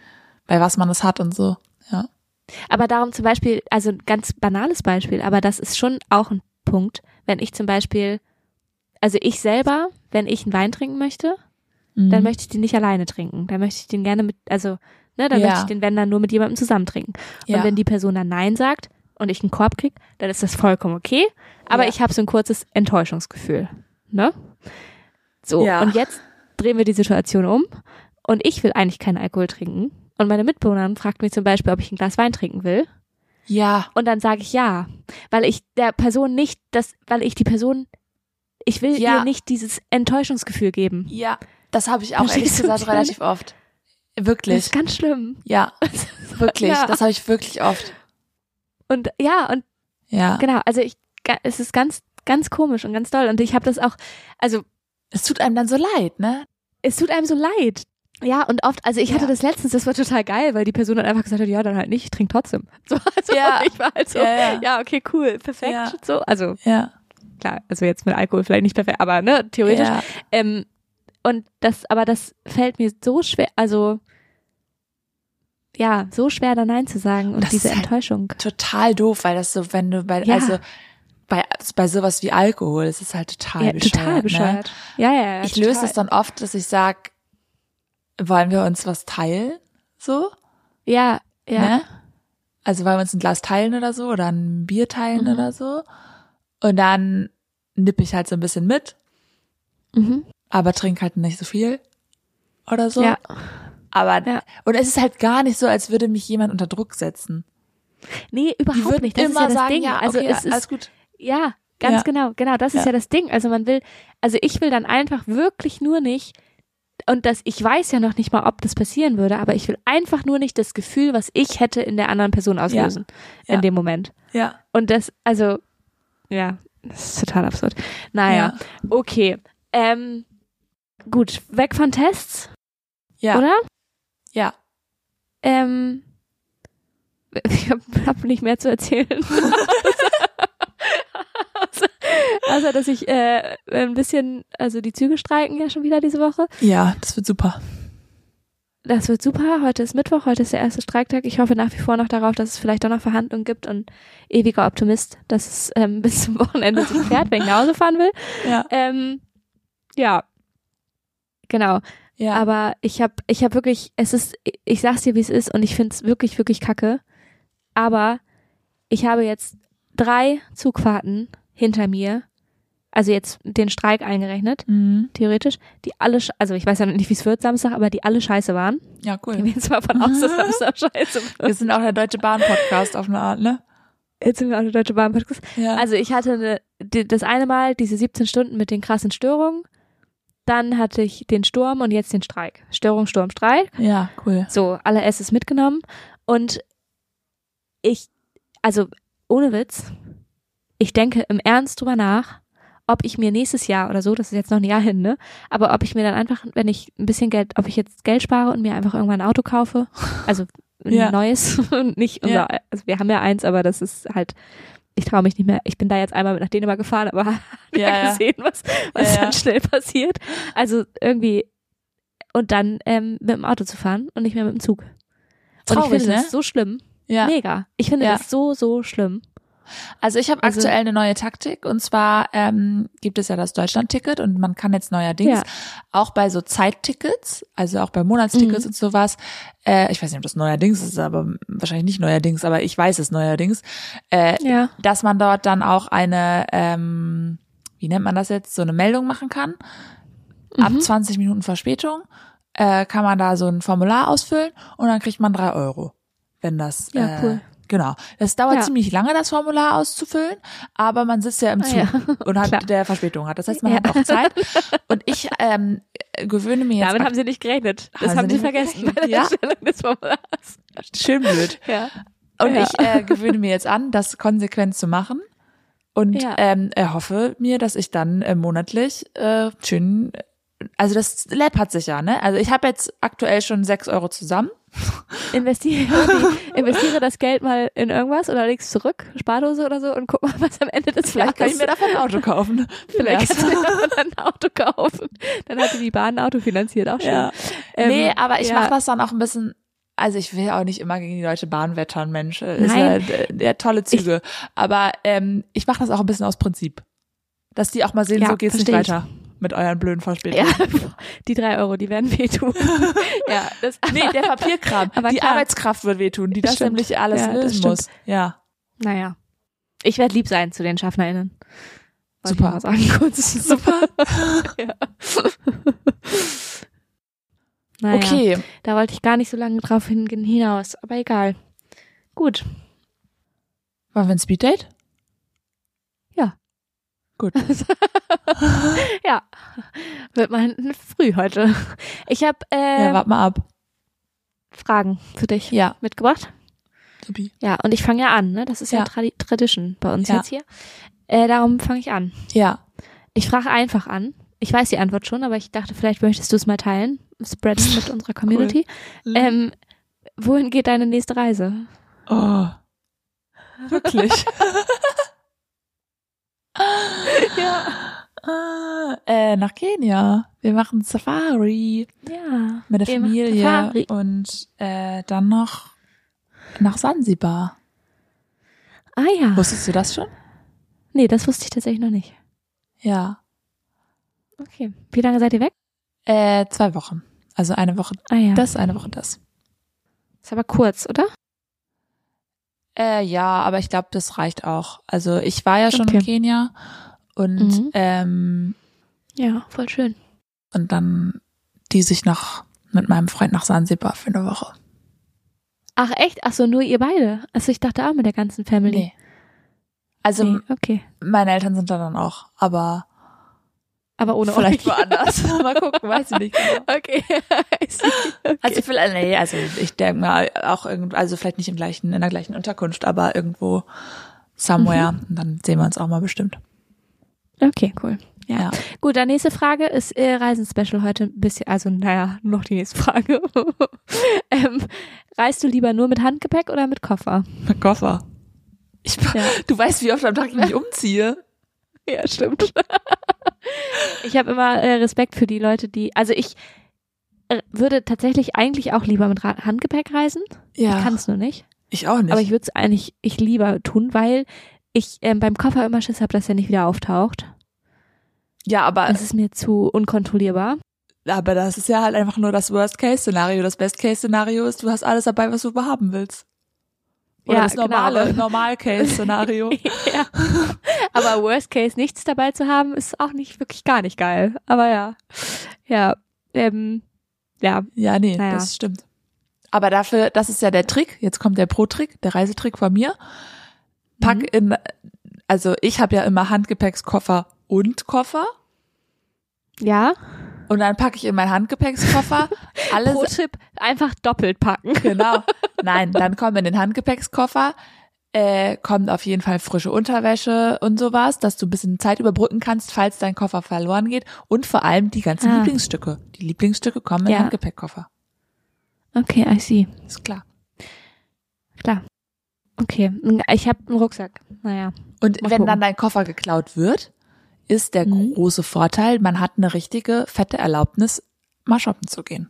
bei was man es hat und so. Ja. Aber darum zum Beispiel, also ein ganz banales Beispiel, aber das ist schon auch ein Punkt, wenn ich zum Beispiel, also ich selber, wenn ich einen Wein trinken möchte, Mhm. dann möchte ich den nicht alleine trinken. Dann möchte ich den gerne mit, also, ne, dann Ja. möchte ich den, wenn dann nur mit jemandem zusammen trinken. ja. Und wenn die Person dann Nein sagt und ich einen Korb krieg, dann ist das vollkommen okay. Aber Ja. ich habe so ein kurzes Enttäuschungsgefühl. Ne? So, Ja. und jetzt drehen wir die Situation um und ich will eigentlich keinen Alkohol trinken. Und meine Mitbewohnerin fragt mich zum Beispiel, ob ich ein Glas Wein trinken will. ja, Und dann sage ich ja, weil ich der Person nicht das, weil ich die Person, ich will Ja. ihr nicht dieses Enttäuschungsgefühl geben. ja, das habe ich auch ehrlich Verstehst was gesagt relativ oft. Das Wirklich. ist ganz schlimm. Ja, wirklich. Ja. Das habe ich wirklich oft. Und ja, und Ja. genau, also ich, es ist ganz, ganz komisch und ganz toll. Und ich habe das auch, also Es tut einem dann so leid, ne? es tut einem so leid. Ja, und oft, also ich hatte Ja. das letztens, das war total geil, weil die Person dann einfach gesagt hat, ja, dann halt nicht, ich trinke trotzdem. So, also Ja. ich war halt so, Ja, ja, okay, cool, perfekt. So, also Ja. Klar, also jetzt mit Alkohol vielleicht nicht perfekt, aber ne, theoretisch. Ja. Ähm, und das, aber das fällt mir so schwer, also ja, so schwer da Nein zu sagen und Das diese halt- Enttäuschung. Total doof, weil das so, wenn du bei, Ja. also bei, bei sowas wie Alkohol, es ist halt total Ja, bescheuert. total bescheuert. Ja, ja, ja. Ne? Ich total. löse es dann oft, dass ich sag, wollen wir uns was teilen? So? Ja, ja. Ne? Also wollen wir uns ein Glas teilen oder so oder ein Bier teilen Mhm. oder so. Und dann nippe ich halt so ein bisschen mit Mhm. aber trink halt nicht so viel oder so. Ja. Aber Ja. und es ist halt gar nicht so, als würde mich jemand unter Druck setzen. Nee, überhaupt nicht. Das ist immer ja das sagen, Ding. ja, also okay, es ist alles gut. Ja, ganz Ja. genau, genau. Das ist Ja. ja. das Ding. Also man will, also ich will dann einfach wirklich nur nicht, und das, ich weiß ja noch nicht mal, ob das passieren würde, aber ich will einfach nur nicht das Gefühl, was ich hätte in der anderen Person auslösen. Ja. In dem Moment. Ja. Und das, also, ja, das ist total absurd. Naja, okay. Ähm, gut, weg von Tests, Ja. oder? Ja. Ähm, ich habe hab nicht mehr zu erzählen. außer, außer, dass ich äh, ein bisschen, also die Züge streiken ja schon wieder diese Woche. Ja, das wird super. Das wird super. Heute ist Mittwoch, heute ist der erste Streiktag. Ich hoffe nach wie vor noch darauf, dass es vielleicht auch noch Verhandlungen gibt und ewiger Optimist, dass es ähm, bis zum Wochenende sich klärt, wenn ich nach Hause fahren will. Ja. Ähm, ja, genau. Ja. Aber ich habe ich hab wirklich, es ist, ich sag's dir, wie es ist und ich find's wirklich, wirklich kacke. Aber ich habe jetzt drei Zugfahrten hinter mir, also jetzt den Streik eingerechnet, Mhm. theoretisch, die alle, also ich weiß ja nicht, wie es wird Samstag, aber die alle scheiße waren. Ja, cool. gehe jetzt mal von aus, dass Samstag scheiße Wir wird. sind auch der Deutsche Bahn Podcast auf eine Art, ne? Jetzt sind wir auch der Deutsche Bahn Podcast. Ja. Also ich hatte eine, die, das eine Mal diese 17 Stunden mit den krassen Störungen. Dann hatte ich den Sturm und jetzt den Streik. Störung, Sturm, Streik. ja, cool. So, alle Esses mitgenommen. Und ich, also ohne Witz, ich denke im Ernst drüber nach, ob ich mir nächstes Jahr oder so, das ist jetzt noch ein Jahr hin, ne? Aber ob ich mir dann einfach, wenn ich ein bisschen Geld, ob ich jetzt Geld spare und mir einfach irgendwann ein Auto kaufe, also ein Ja. neues und nicht unser, Ja. also wir haben ja eins, aber das ist halt, ich traue mich nicht mehr. Ich bin da jetzt einmal mit nach Dänemark gefahren, aber ja, Ja, gesehen, was, was dann schnell passiert. Also irgendwie und dann ähm, mit dem Auto zu fahren und nicht mehr mit dem Zug. Und ich Traurig, finde ne? das so schlimm. Ja. Mega. Ich finde das so, so schlimm. Also ich habe Also- aktuell eine neue Taktik und zwar ähm, gibt es ja das Deutschland-Ticket und man kann jetzt neuerdings Ja. auch bei so Zeittickets, also auch bei Monatstickets Mhm. und sowas, äh, ich weiß nicht, ob das neuerdings ist, aber wahrscheinlich nicht neuerdings, aber ich weiß es neuerdings, äh, Ja. dass man dort dann auch eine, ähm, wie nennt man das jetzt, so eine Meldung machen kann. Ab Mhm. 20 Minuten Verspätung äh, kann man da so ein Formular ausfüllen und dann kriegt man drei Euro, wenn das Ja, äh, cool. Genau. Das dauert Ja. ziemlich lange, das Formular auszufüllen, aber man sitzt ja im Ah, Zug ja. und hat Klar. der Verspätung hat. Das heißt, man Ja. hat auch Zeit. Und ich ähm, gewöhne mir jetzt Damit haben sie nicht gerechnet. Das Haben haben, sie vergessen bei der Ja. Erstellung des Formulars. schön blöd. Ja. Und ich äh, gewöhne mir jetzt an, das konsequent zu machen und ähm, erhoffe mir, dass ich dann äh, monatlich äh, schön, also das Lab hat sich ja, ne? Also ich habe jetzt aktuell schon sechs Euro zusammen. Investiere, investiere das Geld mal in irgendwas oder legst zurück, Spardose oder so und guck mal, was am Ende des Vielleicht kann ich mir davon ein Auto kaufen. Vielleicht kannst du dir davon ein Auto kaufen. Dann hatte die Bahn ein Auto finanziert, auch schön. Ja. Ähm, nee, aber ich ja. mache das dann auch ein bisschen. Also ich will auch nicht immer gegen die Deutsche Bahn wettern, Mensch. Ist Nein. ja, äh, ja tolle Züge. aber ähm, ich mache das auch ein bisschen aus Prinzip. Dass die auch mal sehen, Ja, so geht's nicht ich. weiter mit euren blöden Verspätungen. Ja, die drei Euro, die werden wehtun. ja, das, Nee, der Papierkram. Aber die klar. Arbeitskraft wird wehtun, die das Stimmt. nämlich alles Ja, lösen muss. Ja. Naja. Ich werde lieb sein zu den SchaffnerInnen. Wollte Super. Sagen, kurz. Super. ja. naja, Okay. Da wollte ich gar nicht so lange drauf hin hinaus, aber egal. Gut. Wollen wir ein Speeddate? Gut. Ja. Wird mal früh heute. Ich habe äh, ja, wart mal ab. Fragen für dich Ja. mitgebracht. Supi. Ja, und ich fange ja an, ne? Das ist ja, Ja. Tradi Tradition bei uns Ja. jetzt hier. Äh, darum fange ich an. Ja. Ich frage einfach an. Ich weiß die Antwort schon, aber ich dachte, vielleicht möchtest du es mal teilen. Spreaden mit unserer Community. Ähm, wohin geht deine nächste Reise? oh. Wirklich. Ja. Ah, äh, nach Kenia. Wir machen Safari Ja. mit der Familie und äh, dann noch nach Sansibar. Ah ja. Wusstest du das schon? Nee, das wusste ich tatsächlich noch nicht. Ja. Okay. Wie lange seid ihr weg? Äh, zwei Wochen. Also eine Woche Ah ja. das, eine Woche das. ist aber kurz, oder? Äh, ja, aber ich glaube, das reicht auch. Also ich war ja schon Okay. in Kenia und Mhm. ähm, Ja, voll schön. Und dann die sich noch mit meinem Freund nach Sansibar für eine Woche. Ach echt? Ach so, nur ihr beide? Also ich dachte auch mit der ganzen Family. Nee. Also Nee, okay. meine Eltern sind da dann auch, aber Aber ohne vielleicht euch. woanders. mal gucken, weiß ich nicht genau. Okay. Okay. Also vielleicht, nee, also ich denke mal auch irgend, also vielleicht nicht im gleichen, in der gleichen Unterkunft, aber irgendwo somewhere. Mhm. Und dann sehen wir uns auch mal bestimmt. okay, cool. Ja. Ja. Gut, dann nächste Frage ist äh, Reisenspecial heute ein bisschen, also naja, noch die nächste Frage. ähm, reist du lieber nur mit Handgepäck oder mit Koffer? Mit Koffer. Ich, Ja. Du weißt, wie oft am Tag ich mich umziehe. Ja, stimmt. ich habe immer äh, Respekt für die Leute, die, also ich äh, würde tatsächlich eigentlich auch lieber mit Ra Handgepäck reisen. Ja. Ich kann es nur nicht. Ich auch nicht. Aber ich würde es eigentlich ich lieber tun, weil ich ähm, beim Koffer immer Schiss habe, dass er nicht wieder auftaucht. ja, aber, Das ist mir zu unkontrollierbar. aber das ist ja halt einfach nur das Worst-Case-Szenario. Das Best-Case-Szenario ist, du hast alles dabei, was du haben willst. Oder Ja, das normale, genau. Normal-Case-Szenario. ja. Aber Worst Case nichts dabei zu haben, ist auch nicht wirklich gar nicht geil. Aber ja. Ja. Ähm, ja. Ja, nee, Naja. das stimmt. Aber dafür, das ist ja der Trick. Jetzt kommt der Pro-Trick, der Reisetrick von mir. Pack Mhm. in, also ich habe ja immer Handgepäckskoffer und Koffer. Ja. Und dann packe ich in meinen Handgepäckskoffer alles. Pro Tipp, einfach doppelt packen. Genau. Nein, dann kommen in den Handgepäckskoffer äh, kommt auf jeden Fall frische Unterwäsche und sowas, dass du ein bisschen Zeit überbrücken kannst, falls dein Koffer verloren geht. Und vor allem die ganzen Ah. Lieblingsstücke. Die Lieblingsstücke kommen in Ja. den Handgepäckkoffer. Okay, I see. Ist klar. Klar. Okay. Ich habe einen Rucksack. Naja. Und wenn gucken. dann dein Koffer geklaut wird, ist der Mhm. große Vorteil, man hat eine richtige fette Erlaubnis, mal shoppen zu gehen.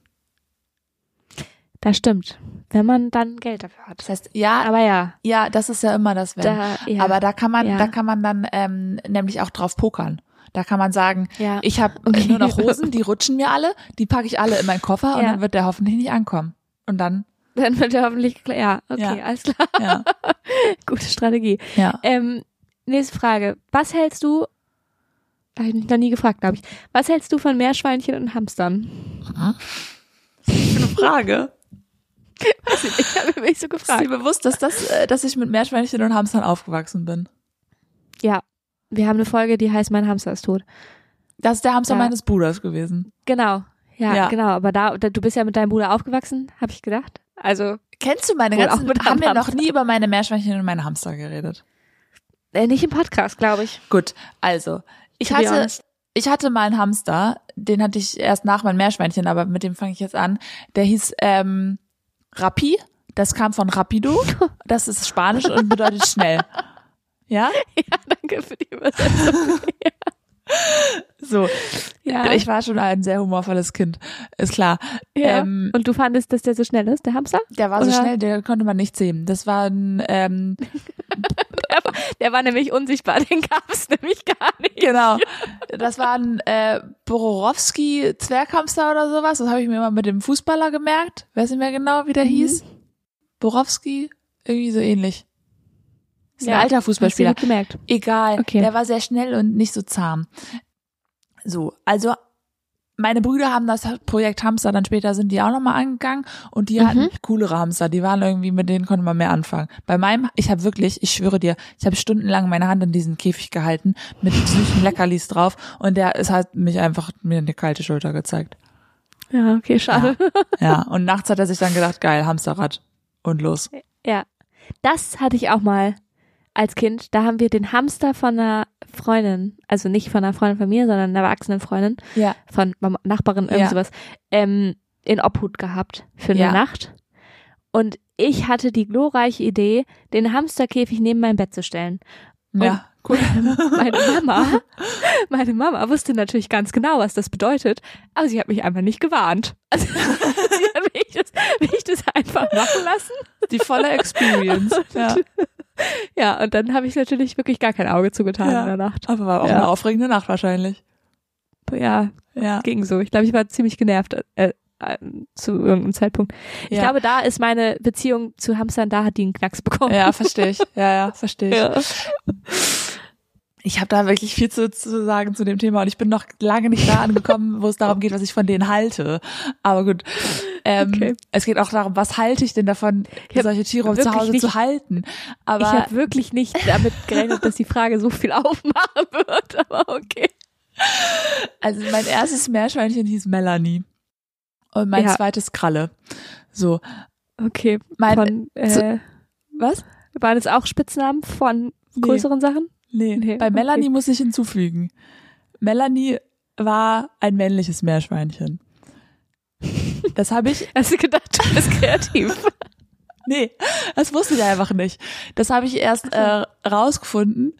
Das stimmt. Wenn man dann Geld dafür hat. Das heißt, ja, Aber ja. ja, das ist ja immer das Wenn. Da, ja. Aber da kann man, Ja. da kann man dann ähm, nämlich auch drauf pokern. Da kann man sagen, ja. ich habe Okay. nur noch Hosen, die rutschen mir alle, die packe ich alle in meinen Koffer und Ja. dann wird der hoffentlich nicht ankommen. Und dann, dann wird er hoffentlich klar. Ja, okay, Ja. alles klar. ja, Gute Strategie. ja. Ähm, nächste Frage. Was hältst du, habe ich mich noch nie gefragt, glaube ich. Was hältst du von Meerschweinchen und Hamstern? Eine Frage. Ich habe mich so Ist dir gefragt. bewusst, dass das, äh, dass ich mit Meerschweinchen und Hamstern aufgewachsen bin? Ja. Wir haben eine Folge, die heißt Mein Hamster ist tot. Das ist der Hamster Ja. meines Bruders gewesen. Genau. Ja, Ja. genau. Aber da, da, du bist ja mit deinem Bruder aufgewachsen, habe ich gedacht. Also Kennst du meine ganzen, haben wir noch nie über meine Meerschweinchen und meine Hamster geredet? äh, nicht im Podcast, glaube ich. Gut, also, ich hatte, ich hatte mal einen Hamster, den hatte ich erst nach meinem Meerschweinchen, aber mit dem fange ich jetzt an. Der hieß ähm, Rappi, das kam von Rapido, das ist Spanisch und bedeutet schnell. Ja? Ja, danke für die Übersetzung. So, ja. ich war schon ein sehr humorvolles Kind, ist klar. ja. Ähm, und du fandest, dass der so schnell ist, der Hamster? der war so Oder- schnell, der konnte man nicht sehen. Das war ein, ähm, Der war, der war nämlich unsichtbar, den gab es nämlich gar nicht. Genau. Das war ein äh, Borowski Zwerghamster oder sowas. Das habe ich mir immer mit dem Fußballer gemerkt. Weiß nicht mehr genau, wie der Mhm. hieß. Borowski, irgendwie so ähnlich. Ist Ja, ein alter Hast du Fußballspieler. gemerkt. Egal. Okay. Der war sehr schnell und nicht so zahm. So, also meine Brüder haben das Projekt Hamster, dann später sind die auch nochmal angegangen und die Mhm. hatten coolere Hamster, die waren irgendwie, mit denen konnte man mehr anfangen. Bei meinem, ich habe wirklich, ich schwöre dir, ich habe stundenlang meine Hand in diesen Käfig gehalten mit süßen Leckerlis drauf und der, es hat mich einfach mir eine kalte Schulter gezeigt. Ja, okay, schade. Ja, und nachts hat er sich dann gedacht, geil, Hamsterrad und los. Ja. Das hatte ich auch mal als Kind. Da haben wir den Hamster von einer Freundin, also nicht von einer Freundin von mir, sondern einer erwachsenen Freundin, Ja, von Mama- Nachbarin, irgend Ja. sowas, ähm, in Obhut gehabt für eine Ja. Nacht. Und ich hatte die glorreiche Idee, den Hamsterkäfig neben mein Bett zu stellen. ja, cool. Meine Mama, meine Mama wusste natürlich ganz genau, was das bedeutet, aber sie hat mich einfach nicht gewarnt. Also, sie hat mich das, mich das einfach machen lassen. Die volle Experience. Ja, Ja, und dann habe ich natürlich wirklich gar kein Auge zugetan Ja. in der Nacht. aber war auch Ja. eine aufregende Nacht wahrscheinlich. Ja, Ja, ging so. Ich glaube, ich war ziemlich genervt äh, äh, zu irgendeinem Zeitpunkt. Ich ja. glaube, da ist meine Beziehung zu Hamstern, da hat die einen Knacks bekommen. ja, verstehe ich. Ja, ja, verstehe ich. Ja. Ich habe da wirklich viel zu, zu sagen zu dem Thema und ich bin noch lange nicht da angekommen, wo es darum geht, was ich von denen halte. Aber gut. Ähm, Okay. Es geht auch darum, was halte ich denn davon, Ich solche Tiere zu wirklich Hause nicht- zu halten. Aber ich habe wirklich nicht damit gerechnet, dass die Frage so viel aufmachen wird, aber okay. Also mein erstes Meerschweinchen hieß Melanie. Und mein Ja. zweites Kralle. So. Okay. Mein, Von, äh, was? waren es auch Spitznamen von Nee. größeren Sachen? Nee, Nee, bei okay. Melanie muss ich hinzufügen. Melanie war ein männliches Meerschweinchen. Das habe ich, Hast du gedacht, du bist kreativ? nee, das wusste ich einfach nicht. Das habe ich erst äh, rausgefunden,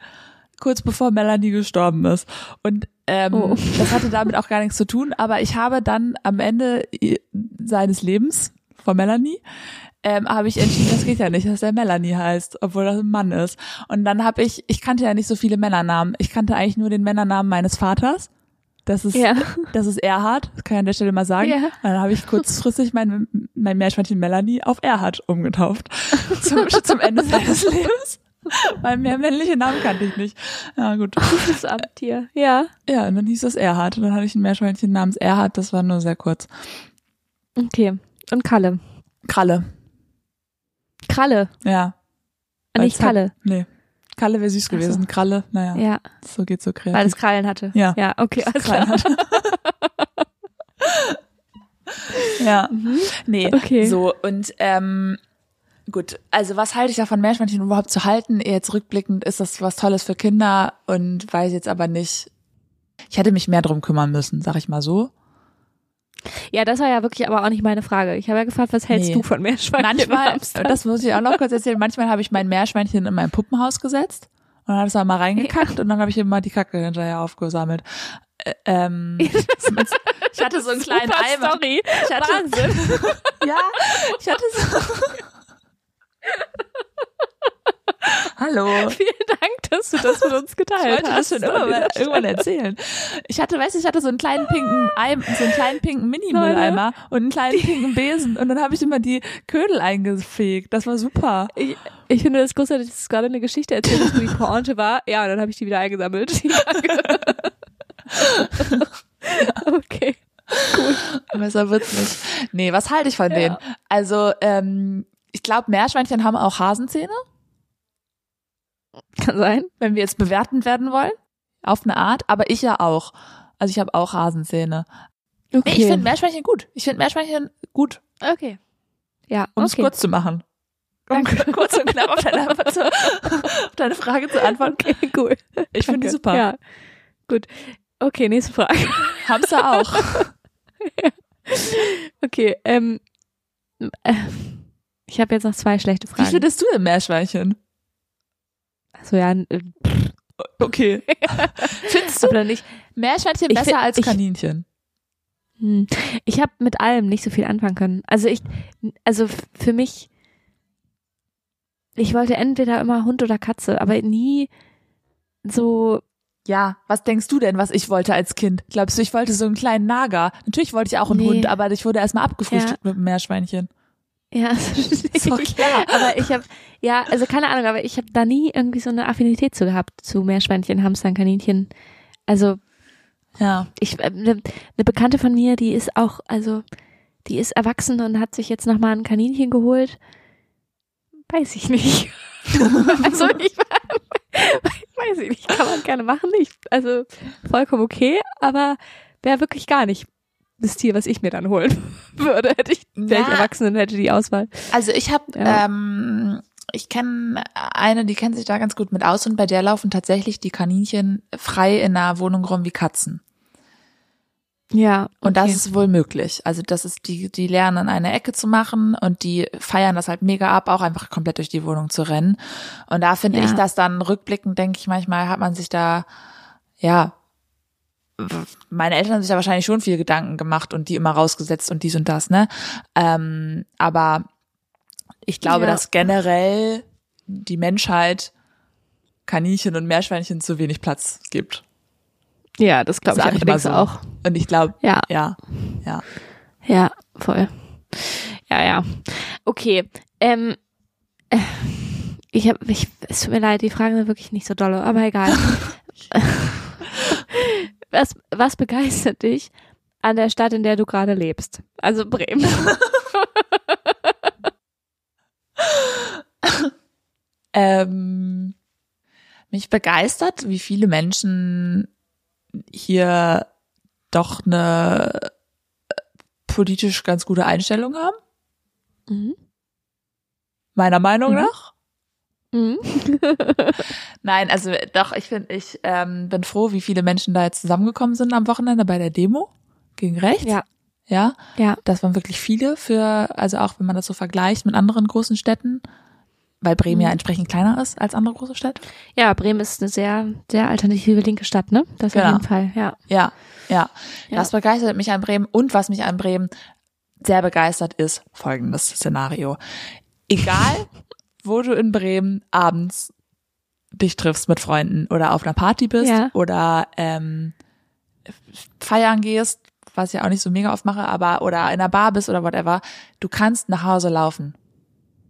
kurz bevor Melanie gestorben ist. Und ähm, Oh. das hatte damit auch gar nichts zu tun, aber ich habe dann am Ende seines Lebens von Melanie ähm, habe ich entschieden, das geht ja nicht, dass er Melanie heißt, obwohl das ein Mann ist. Und dann habe ich, ich kannte ja nicht so viele Männernamen. Ich kannte eigentlich nur den Männernamen meines Vaters. Das ist, Ja. das ist Erhard, das kann ich an der Stelle mal sagen. Ja. Und dann habe ich kurzfristig mein, mein Meerschweinchen Melanie auf Erhard umgetauft. zum, zum Ende seines Lebens. Weil mehr männliche Namen kannte ich nicht. Ja, gut. Gutes Abtier. Ja. Ja, und dann hieß das Erhard. Und dann hatte ich ein Meerschweinchen namens Erhard, das war nur sehr kurz. Okay. Und Kalle. Kralle. Kralle. Ja. Ah, Weil Nicht es hat- Kalle. Nee. Kralle wäre süß Ach so. gewesen. Kralle, naja, Ja. so geht so kreativ. Weil es Krallen hatte. Ja. Ja, okay. Alles Krallen klar. hat. ja. Mhm. Nee, Okay. so und ähm, gut, also was halte ich davon, Meerschweinchen überhaupt zu halten? Jetzt rückblickend ist das was Tolles für Kinder und weiß jetzt aber nicht. Ich hätte mich mehr drum kümmern müssen, sag ich mal so. Ja, das war ja wirklich aber auch nicht meine Frage. Ich habe ja gefragt, was hältst Nee. du von Meerschweinchen? Manchmal, das muss ich auch noch kurz erzählen, manchmal habe ich mein Meerschweinchen in mein Puppenhaus gesetzt und dann hat es da mal reingekackt und dann habe ich immer die Kacke hinterher aufgesammelt. Ähm, ich hatte so einen kleinen Super Eimer. Story. Ich hatte, Wahnsinn. Ja, ich hatte so. Hallo. Vielen Dank, dass du das mit uns Ich geteilt wollte hast. das schon immer mal irgendwann erzählen. Ich hatte, weißt du, ich hatte so einen kleinen pinken Eim, so einen kleinen pinken Mini-Mülleimer und einen kleinen pinken Besen und dann habe ich immer die Ködel eingefegt. Das war super. Ich, ich finde das großartig, dass du gerade eine Geschichte erzählt hast, wo die Pointe war. Ja, und dann habe ich die wieder eingesammelt. Okay. Besser wird's nicht. Nee, was halte ich von Ja. denen? Also, ähm, ich glaube, Meerschweinchen haben auch Hasenzähne, Kann sein. wenn wir jetzt bewerten werden wollen. Auf eine Art, aber ich ja auch. Also ich habe auch Hasenzähne. Okay. Nee, ich finde Meerschweinchen gut. Ich finde Meerschweinchen gut, okay. Ja, um es okay. kurz zu machen. Um kurz und knapp auf deine, auf deine Frage zu antworten. Okay, cool. Ich finde die Danke. super. Ja, gut. Okay, nächste Frage. Hamster auch. Okay, ähm, äh, ich habe jetzt noch zwei schlechte Wie Fragen. findest du denn Meerschweinchen? So ja, äh, Okay. Findest du oder nicht. Meerschweinchen Ich besser find- als ich- Kaninchen? Hm. Ich habe mit allem nicht so viel anfangen können. Also ich, also für mich, ich wollte entweder immer Hund oder Katze, aber nie so. Ja, was denkst du denn, was ich wollte als Kind? Glaubst du, ich wollte so einen kleinen Nager? Natürlich wollte ich auch einen Nee. Hund, aber ich wurde erstmal abgefrühstückt mit einem Meerschweinchen. Ja, doch klar. aber ich habe, ja, also keine Ahnung, aber ich habe da nie irgendwie so eine Affinität zu gehabt zu Meerschweinchen, Hamstern, Kaninchen. Also Ja. ich eine ne Bekannte von mir, die ist auch, also die ist erwachsen und hat sich jetzt noch mal ein Kaninchen geholt. Weiß ich nicht. also ich weiß ich nicht, kann man gerne machen. Ich, also vollkommen okay, aber wäre wirklich gar nicht das Tier, was ich mir dann holen würde. Hätte ich, wäre ich Ja. erwachsen und hätte die Auswahl. Also ich habe, Ja. ähm, ich kenne eine, die kennt sich da ganz gut mit aus und bei der laufen tatsächlich die Kaninchen frei in der Wohnung rum wie Katzen. Ja. Und das okay. ist wohl möglich. Also das ist, die, die lernen in eine Ecke zu machen und die feiern das halt mega ab, auch einfach komplett durch die Wohnung zu rennen. Und da finde Ja. ich das dann rückblickend, denke ich manchmal, hat man sich da, ja, meine Eltern haben sich da wahrscheinlich schon viel Gedanken gemacht und die immer rausgesetzt und dies und das, ne? Ähm, aber ich glaube, Ja. dass generell die Menschheit Kaninchen und Meerschweinchen zu wenig Platz gibt. ja, das glaube ich allerdings so. auch. Und ich glaube, Ja. ja, ja. Ja, voll. Ja, ja. Okay. Ähm, äh, ich habe, ich, es tut mir leid, die Fragen sind wirklich nicht so dolle, aber egal. Was, was begeistert dich an der Stadt, in der du gerade lebst? Also Bremen. Ähm, mich begeistert, wie viele Menschen hier doch eine äh, politisch ganz gute Einstellung haben. Mhm. Meiner Meinung Mhm. nach. Mhm. Nein, also doch, ich finde, ich ähm, bin froh, wie viele Menschen da jetzt zusammengekommen sind am Wochenende bei der Demo gegen rechts. Ja. Ja, Ja. das waren wirklich viele für, also auch wenn man das so vergleicht mit anderen großen Städten, weil Bremen ja Mhm. entsprechend kleiner ist als andere große Städte. Ja, Bremen ist eine sehr, sehr alternative linke Stadt, ne? Das Genau. auf jeden Fall, ja. Ja, ja, Ja. Das begeistert mich an Bremen. Und was mich an Bremen sehr begeistert, ist folgendes Szenario. Egal, wo du in Bremen abends dich triffst mit Freunden oder auf einer Party bist Ja. oder ähm, feiern gehst, was ich auch nicht so mega oft mache, aber oder in einer Bar bist oder whatever, du kannst nach Hause laufen.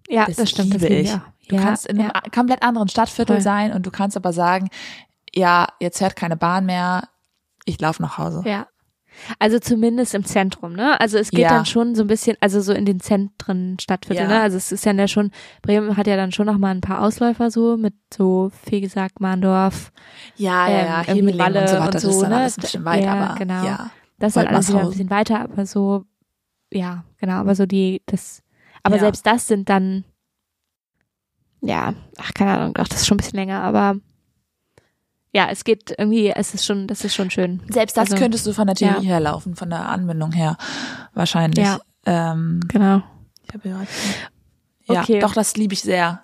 Ja, Das das, stimmt. liebe das ich. auch. Du ja, kannst in einem ja. komplett anderen Stadtviertel Voll. sein und du kannst aber sagen, ja, jetzt fährt keine Bahn mehr, ich laufe nach Hause. Ja. Also zumindest im Zentrum, ne? Also es geht Ja. dann schon so ein bisschen, also so in den Zentren Stadtviertel, Ja. ne? Also es ist ja, schon, Bremen hat ja dann schon noch mal ein paar Ausläufer so, mit so Fegesack, Mahndorf, Ja, ja, ja, Ähm, Hemeling und so weiter, und das so, ist dann ne? alles ein bisschen weit, Ja, aber genau. ja. das ist halt alles wieder ein bisschen weiter, aber so, ja, genau, aber so die, das, aber Ja. selbst das sind dann, ja, ach, keine Ahnung, doch, das ist schon ein bisschen länger, aber ja, es geht irgendwie, es ist schon, das ist schon schön. Selbst das Also, könntest du von der Theorie ja. her laufen, von der Anbindung her. Wahrscheinlich. Ja. Ähm, Genau. ja, Okay. doch, das liebe ich sehr.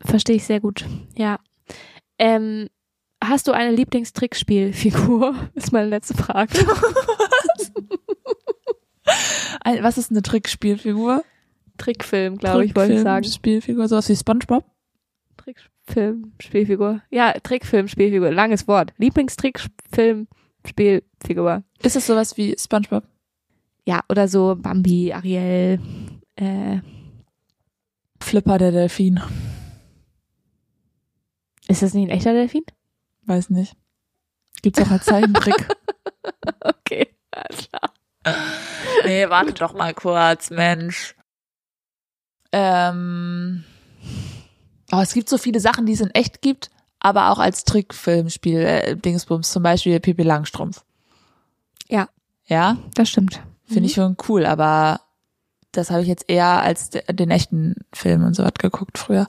Verstehe ich sehr gut. Ja. Ähm, hast du eine Lieblingstrickspielfigur? Ist meine letzte Frage. Was ist eine Trickspielfigur? Trickfilm, glaube ich, wollte ich sagen. Spielfigur, sowas wie SpongeBob? Trickfilm, Spielfigur. Ja, Trickfilm, Spielfigur. Langes Wort. Lieblingstrickfilm, Spielfigur. Ist das sowas wie SpongeBob? Ja, oder so Bambi, Ariel. Äh, Flipper der Delfin. ist das nicht ein echter Delfin? Weiß nicht. Gibt's auch als Zeichentrick. Okay, alles klar. nee, warte doch mal kurz, Mensch. Ähm, oh, es gibt so viele Sachen, die es in echt gibt, aber auch als Trickfilmspiel, äh, Dingsbums, zum Beispiel Pippi Langstrumpf. Ja. Ja, Das stimmt. finde ich schon cool, aber das habe ich jetzt eher als de den echten Film und so was geguckt früher.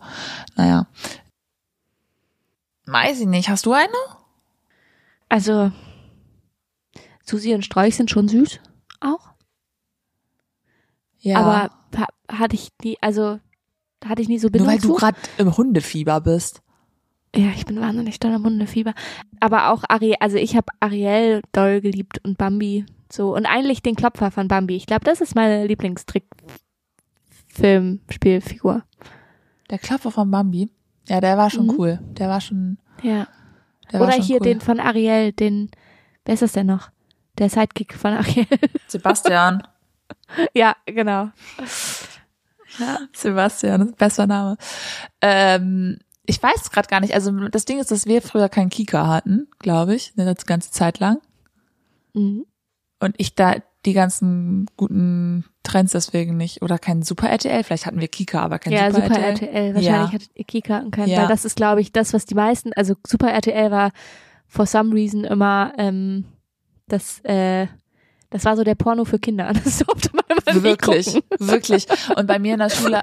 Naja. Weiß ich nicht. Hast du eine? Also, Susi und Strolch sind schon süß. Auch. Ja. Aber ha hatte ich nie, also hatte ich nie so nur Bindung weil du zu. gerade im Hundefieber bist. Ja, ich bin wahnsinnig doll am Hundefieber. Aber auch Ariel, also ich habe Ariel doll geliebt und Bambi so und eigentlich den Klopfer von Bambi. Ich glaube, das ist meine Lieblingstrick-Film-Spielfigur. Der Klopfer von Bambi. Ja, der war schon Mhm. cool. Der war schon. Ja. Der war Oder schon hier cool. den von Ariel, den, wer ist das denn noch? Der Sidekick von Ariel. Sebastian. ja, genau. Sebastian, bester Name. Ähm, ich weiß gerade gar nicht. Also das Ding ist, dass wir früher keinen Kika hatten, glaube ich, eine ganze Zeit lang. Mhm. Und ich da die ganzen guten Trends deswegen nicht. Oder kein Super RTL. Vielleicht hatten wir Kika, aber kein ja, Super, Super RTL. RTL. Wahrscheinlich Ja. hattet ihr Kika und keinen, Ja. weil das ist, glaube ich, das, was die meisten, also Super RTL war for some reason immer ähm, das, äh, das war so der Porno für Kinder. Das durfte man immer Wirklich, wirklich. Und bei mir in der Schule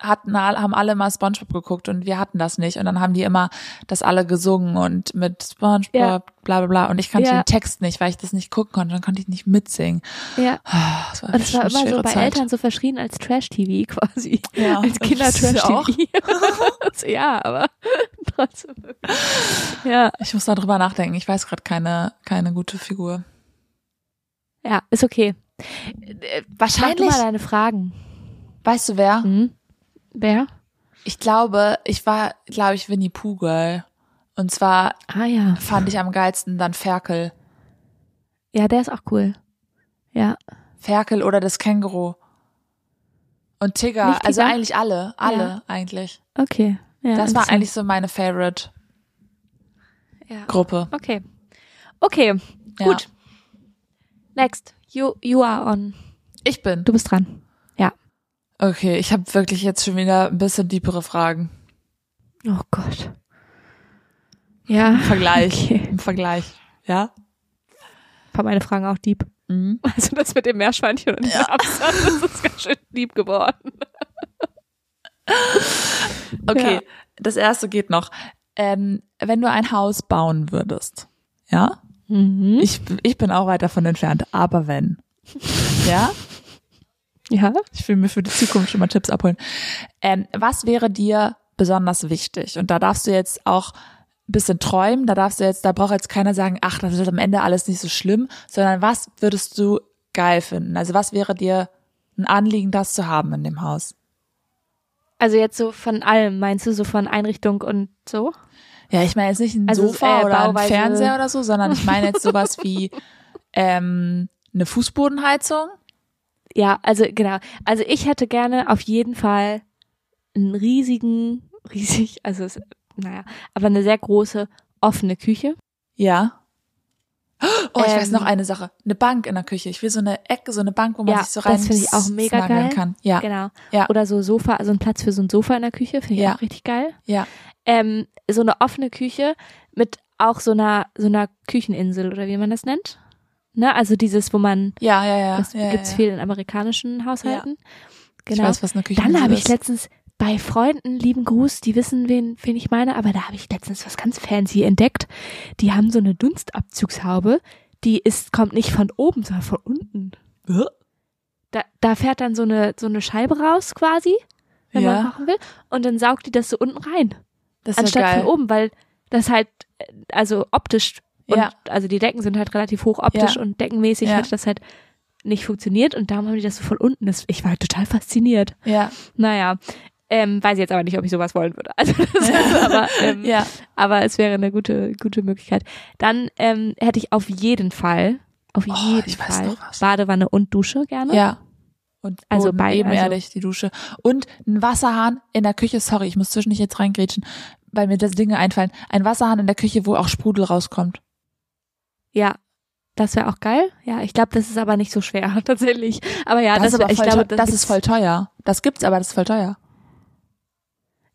hatten, haben alle mal SpongeBob geguckt und wir hatten das nicht. Und dann haben die immer das alle gesungen und mit SpongeBob, Ja. bla bla bla. Und ich kannte Ja. den Text nicht, weil ich das nicht gucken konnte. Dann konnte ich nicht mitsingen. Ja. Ah, Das war, Und es war immer so bei Zeit. Eltern so verschrien als Trash-TV quasi. Ja, als. Kinder-Trash-TV. ja, aber trotzdem. Ja, Ich muss darüber nachdenken. Ich weiß gerade keine, keine gute Figur. Ja, ist okay. Mach du Wahrscheinlich, mal deine Fragen. weißt du wer? Hm? Wer? Ich glaube, ich war, glaube ich, Winnie Pooh Girl. Und zwar Ah ja. fand ich am geilsten dann Ferkel. Ja, der ist auch cool. Ja. Ferkel oder das Känguru. Und Tigger, Nicht also Tigger? eigentlich alle, alle Ja. eigentlich. Okay. Ja, das war eigentlich so meine Favorite. Ja. Gruppe. Okay. Okay, gut. Next. You, you are on. Ich bin. Du bist dran. Ja. Okay, ich habe wirklich jetzt schon wieder ein bisschen deepere Fragen. Oh Gott. Ja. Im Vergleich. Okay. Im Vergleich. Ja? War meine Fragen auch deep. Mhm. Also das mit dem Meerschweinchen und dem Absatz, das ist ganz schön deep geworden. Okay, Ja. das erste geht noch. Ähm, wenn du ein Haus bauen würdest, ja? Mhm. Ich, ich bin auch weit davon entfernt, aber wenn. Ja? Ja. Ich will mir für die Zukunft schon mal Tipps abholen. Ähm, was wäre dir besonders wichtig? Und da darfst du jetzt auch ein bisschen träumen, da darfst du jetzt, da braucht jetzt keiner sagen, ach, das wird am Ende alles nicht so schlimm, sondern was würdest du geil finden? Also was wäre dir ein Anliegen, das zu haben in dem Haus? Also jetzt so von allem, meinst du, so von Einrichtung und so? Ja, ich meine jetzt nicht ein Also, Sofa äh, oder ein Fernseher oder so, sondern ich meine jetzt sowas wie ähm, eine Fußbodenheizung. Ja, also genau. Also ich hätte gerne auf jeden Fall einen riesigen, riesig, also es, naja, aber eine sehr große offene Küche. Ja. Oh, ich weiß Ähm, noch eine Sache. Eine Bank in der Küche. Ich will so eine Ecke, so eine Bank, wo man Ja, sich so rein das finde ich auch mega geil. kann. Ja, Genau. Ja. Oder so Sofa, also ein Platz für so ein Sofa in der Küche, finde ich Ja. auch richtig geil. ja, Ähm, so eine offene Küche mit auch so einer, so einer Kücheninsel oder wie man das nennt. Ne? Also dieses, wo man, ja, ja, ja. das ja, gibt's ja. viel in amerikanischen Haushalten. Ich Genau. weiß, was eine Küche Dann habe ich letztens bei Freunden, lieben Gruß, die wissen, wen, wen ich meine, aber da habe ich letztens was ganz fancy entdeckt. Die haben so eine Dunstabzugshaube, die ist, kommt nicht von oben, sondern von unten. Da, da fährt dann so eine, so eine Scheibe raus quasi, wenn man Ja, machen will, und dann saugt die das so unten rein, das ja anstatt geil. von oben, weil das halt, äh, also optisch, und, Ja. also die Decken sind halt relativ hoch optisch Ja. und deckenmäßig Ja. hat das halt nicht funktioniert und darum haben die das so von unten. Das, ich war total fasziniert. Ja, Naja, ähm, weiß jetzt aber nicht, ob ich sowas wollen würde. Also das ist aber, ähm, ja, aber es wäre eine gute, gute Möglichkeit. Dann ähm, hätte ich auf jeden Fall, auf Oh, jeden ich Fall. Badewanne und Dusche gerne. ja. Und Also Boden, bei- ebenerdig die Dusche. Und ein Wasserhahn in der Küche, sorry, ich muss zwischen nicht jetzt reingrätschen, weil mir das Dinge einfallen. Ein Wasserhahn in der Küche, wo auch Sprudel rauskommt. Ja, das wäre auch geil. Ja, ich glaube, das ist aber nicht so schwer tatsächlich. Aber ja, das, das, ist aber ich voll glaube, teuer. das ist voll teuer. Das gibt's, aber das ist voll teuer.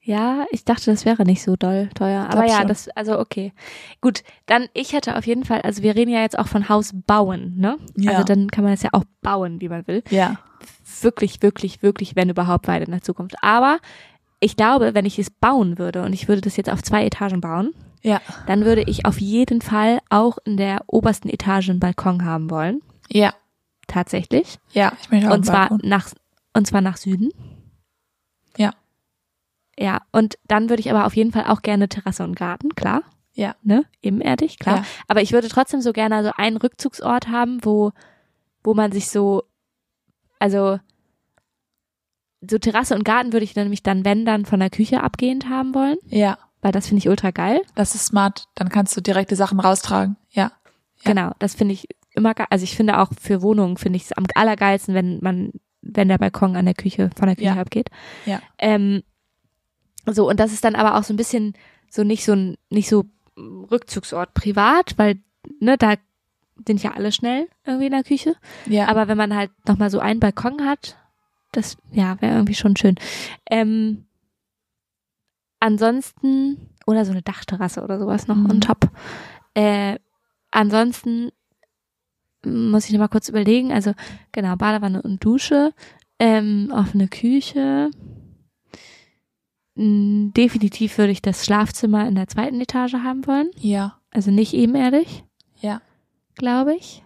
Ja, ich dachte, das wäre nicht so doll teuer. Aber ja, schon. das, also okay. Gut, dann ich hätte auf jeden Fall, also wir reden ja jetzt auch von Haus bauen, ne? Ja. Also dann kann man das ja auch bauen, wie man will. Ja. Wirklich, wirklich, wirklich, wenn überhaupt weit in der Zukunft. Aber ich glaube, wenn ich es bauen würde und ich würde das jetzt auf zwei Etagen bauen, Ja. dann würde ich auf jeden Fall auch in der obersten Etage einen Balkon haben wollen. Ja. Tatsächlich. Ja. Ich möchte auch Und zwar Balkon. nach, und zwar nach Süden. Ja. Und dann würde ich aber auf jeden Fall auch gerne Terrasse und Garten, klar. Ja. Ne? Ebenerdig, klar. Ja. Aber ich würde trotzdem so gerne so einen Rückzugsort haben, wo, wo man sich so, also, so Terrasse und Garten würde ich nämlich dann, wenn dann, von der Küche abgehend haben wollen, Ja. weil das finde ich ultra geil. Das ist smart. Dann kannst du direkte Sachen raustragen. Ja. Ja. Genau, das finde ich immer geil. Also ich finde auch für Wohnungen finde ich es am allergeilsten, wenn man, wenn der Balkon an der Küche, von der Küche Ja. abgeht. Ja. Ähm, so, und das ist dann aber auch so ein bisschen so nicht so ein, nicht so Rückzugsort privat, weil, ne, da sind ja alle schnell irgendwie in der Küche. Ja. Aber wenn man halt nochmal so einen Balkon hat, das, ja, wäre irgendwie schon schön. Ähm, ansonsten, oder so eine Dachterrasse oder sowas noch Mhm. on top. Äh, ansonsten muss ich nochmal kurz überlegen. Also, genau, Badewanne und Dusche, ähm, offene Küche. Definitiv würde ich das Schlafzimmer in der zweiten Etage haben wollen. ja. Also nicht ebenerdig Ja. glaube ich.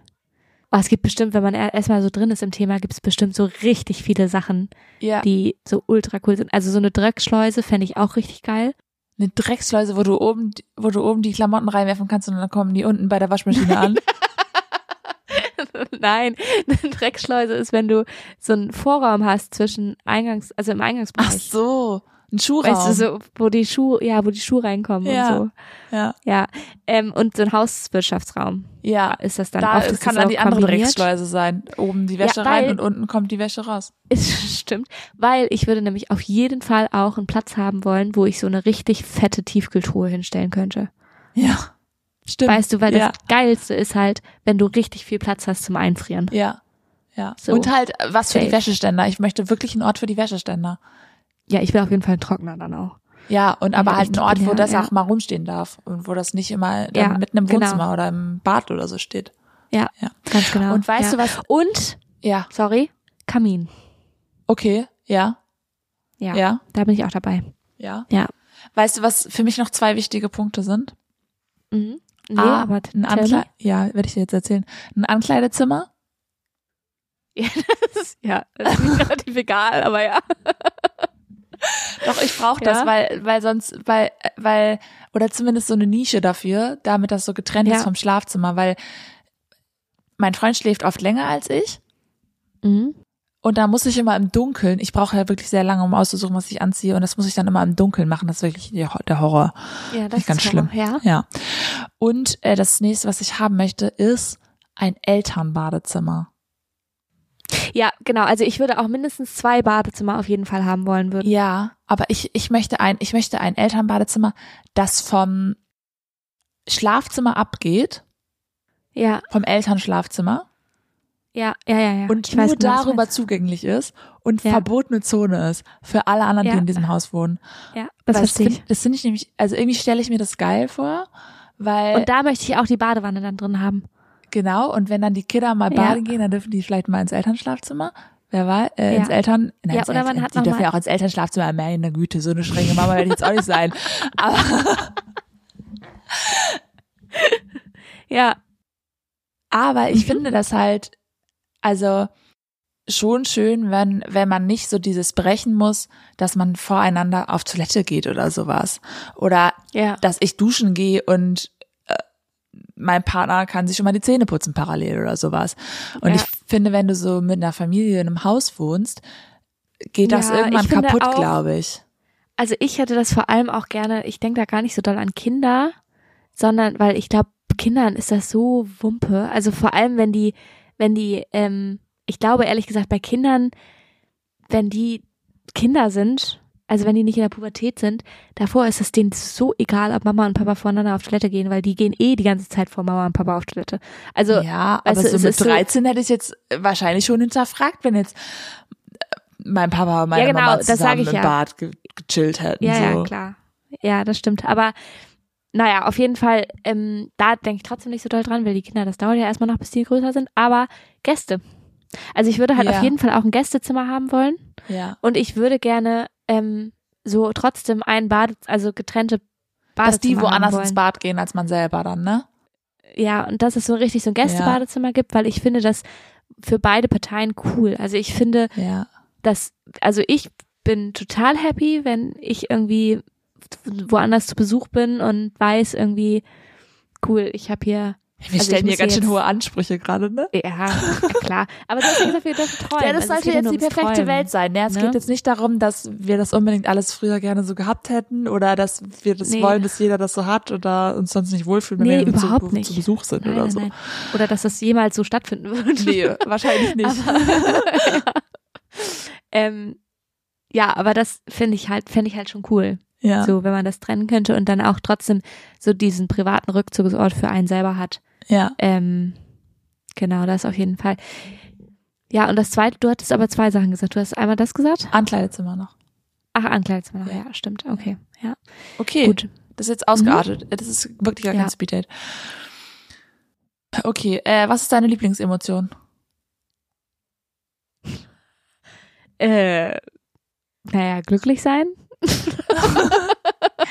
Oh, es gibt bestimmt, wenn man er- erstmal so drin ist im Thema, gibt es bestimmt so richtig viele Sachen, Ja. die so ultra cool sind. Also so eine Dreckschleuse fände ich auch richtig geil. Eine Drecksschleuse, wo du oben, wo du oben die Klamotten reinwerfen kannst und dann kommen die unten bei der Waschmaschine an. Nein, eine Dreckschleuse ist, wenn du so einen Vorraum hast zwischen Eingangs, also im Eingangsbereich. Ach so. Ein Schuhraum. Weißt du, so, wo die Schuhe, ja, wo die Schuhe reinkommen Ja. und so. Ja. Ja. Ähm, und so ein Hauswirtschaftsraum Ja. ist das dann Da oft. ist kann das dann die andere. Drecksschleuse sein. Oben die Wäsche Ja, rein und unten kommt die Wäsche raus. Ist, stimmt, weil ich würde nämlich auf jeden Fall auch einen Platz haben wollen, wo ich so eine richtig fette Tiefkühltruhe hinstellen könnte. Ja. Stimmt. Weißt du, weil ja. das Geilste ist halt, wenn du richtig viel Platz hast zum Einfrieren. Ja. Ja. So. Und halt äh, was für die Safe. Wäscheständer. Ich möchte wirklich einen Ort für die Wäscheständer. Ja, ich will auf jeden Fall einen Trockner dann auch. Ja, und aber Ja, halt einen Ort, wo ja, das ja. auch mal rumstehen darf und wo das nicht immer dann mitten im genau. Wohnzimmer oder im Bad oder so steht. Ja, Ja. ganz genau. Und weißt du was? Und, Ja, sorry, Kamin. okay, ja, Ja, ja, da bin ich auch dabei. ja. Ja. Weißt du, was für mich noch zwei wichtige Punkte sind? Mhm. Nee, A, aber ein. Ankle ja, werde ich dir jetzt erzählen. Ein Ankleidezimmer. Ja, das ist, ja, das ist relativ egal, aber ja. Doch, ich brauche Ja? das, weil, weil sonst, weil, weil, oder zumindest so eine Nische dafür, damit das so getrennt Ja. ist vom Schlafzimmer, weil mein Freund schläft oft länger als ich. Mhm. Und da muss ich immer im Dunkeln, ich brauche ja wirklich sehr lange, um auszusuchen, was ich anziehe. Und das muss ich dann immer im Dunkeln machen. Das ist wirklich der Horror. Ja, Das ist ganz schlimm. Ja. Ja. Und äh, das nächste, was ich haben möchte, ist ein Elternbadezimmer. Ja, genau. Also ich würde auch mindestens zwei Badezimmer auf jeden Fall haben wollen würden. Ja, aber ich, ich möchte ein, ich möchte ein Elternbadezimmer, das vom Schlafzimmer abgeht, Ja, vom Elternschlafzimmer ja, ja, ja. ja. und Ich weiß nur was du darüber zugänglich ist und Ja. verbotene Zone ist für alle anderen, die Ja. in diesem Haus wohnen. Ja, das Weil verstehe ich. Das finde ich nämlich, also irgendwie stelle ich mir das geil vor, weil Und da möchte ich auch die Badewanne dann drin haben. Genau und wenn dann die Kinder mal Ja. baden gehen, dann dürfen die vielleicht mal ins Elternschlafzimmer. Wer weiß, äh, Ja. ins Eltern, nein, Ja, ins oder man Eltern, hat die dürfen ja auch ins Elternschlafzimmer, meine Güte, so eine strenge Mama werde ich jetzt auch nicht sein. Aber Ja, Aber ich Mhm. finde das halt, also schon schön, wenn, wenn man nicht so dieses brechen muss, dass man voreinander auf Toilette geht oder sowas. Oder ja. dass ich duschen gehe und mein Partner kann sich schon mal die Zähne putzen parallel oder sowas. Und Ja. ich finde, wenn du so mit einer Familie in einem Haus wohnst, geht das Ja, irgendwann kaputt, auch- glaube ich. Also ich hätte das vor allem auch gerne, ich denke da gar nicht so doll an Kinder, sondern weil ich glaube, Kindern ist das so Wumpe. Also vor allem, wenn die, wenn die, ähm, ich glaube ehrlich gesagt, bei Kindern, wenn die Kinder sind, also wenn die nicht in der Pubertät sind, davor ist es denen so egal, ob Mama und Papa voneinander auf Toilette gehen, weil die gehen eh die ganze Zeit vor Mama und Papa auf Toilette. Also ja, aber du, so es mit ist so- 13 hätte ich jetzt wahrscheinlich schon hinterfragt, wenn jetzt äh, mein Papa und meine Ja, genau, Mama zusammen im ja. Bad ge gechillt hätten. Ja, so. ja, klar. Ja, das stimmt. Aber naja, auf jeden Fall, ähm, da denke ich trotzdem nicht so doll dran, weil die Kinder, das dauert ja erstmal noch, bis die größer sind. Aber Gäste. Also ich würde halt Ja. auf jeden Fall auch ein Gästezimmer haben wollen. Ja. Und ich würde gerne ähm, so trotzdem ein Bad, also getrennte Badezimmer Dass die woanders ins Bad gehen als man selber dann, ne? Ja, und dass es so richtig so ein Gästebadezimmer gibt, weil ich finde das für beide Parteien cool. Also ich finde, Ja. dass, also ich bin total happy, wenn ich irgendwie woanders zu Besuch bin und weiß irgendwie, cool, ich habe hier, Wir Also stellen hier ganz ja schön hohe Ansprüche gerade, ne? ja, ja klar. Aber du hast ja gesagt, wir dürfen träumen. Ja, das Also sollte ja jetzt die perfekte Träumen. Welt sein. Ja, es ne? geht jetzt nicht darum, dass wir das unbedingt alles früher gerne so gehabt hätten oder dass wir das Nee. wollen, dass jeder das so hat oder uns sonst nicht wohlfühlen, wenn Nee, wir überhaupt zu, nicht. zu Besuch sind Nein, oder so. nein. Oder dass das jemals so stattfinden wird. Nee, wahrscheinlich nicht. ähm, ja, aber das finde ich halt, fände ich halt schon cool. ja. So, wenn man das trennen könnte und dann auch trotzdem so diesen privaten Rückzugsort für einen selber hat. Ja. Ähm, genau, das auf jeden Fall. Ja, und das zweite, du hattest aber zwei Sachen gesagt. Du hast einmal das gesagt? Ankleidezimmer noch. Ach, Ankleidezimmer noch. Ja. Ja, stimmt. Okay, ja. Okay. Gut. Das ist jetzt ausgeartet. Das ist wirklich gar kein Ja. Speeddate. Okay, äh, was ist deine Lieblingsemotion? Äh, naja, glücklich sein.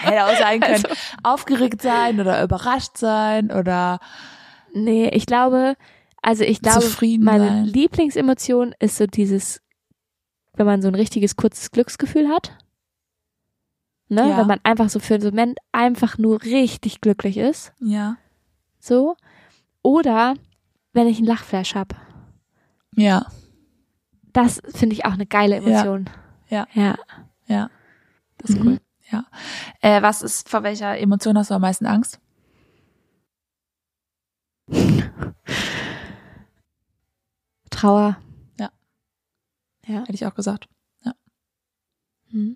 Hätte auch sein können, Also- aufgeregt sein oder überrascht sein oder Nee, ich glaube, also ich glaube, meine. Lieblingsemotion ist so dieses, wenn man so ein richtiges kurzes Glücksgefühl hat. Ne? Ja. Wenn man einfach so für einen Moment einfach nur richtig glücklich ist. ja. So. Oder wenn ich einen Lachflash hab. Ja. Das finde ich auch eine geile Emotion. Ja. Ja. Ja. Das ist Mhm. cool. Ja. Äh, was ist, vor welcher Emotion hast du am meisten Angst? Trauer. Ja. Ja. Hätte ich auch gesagt. Mhm.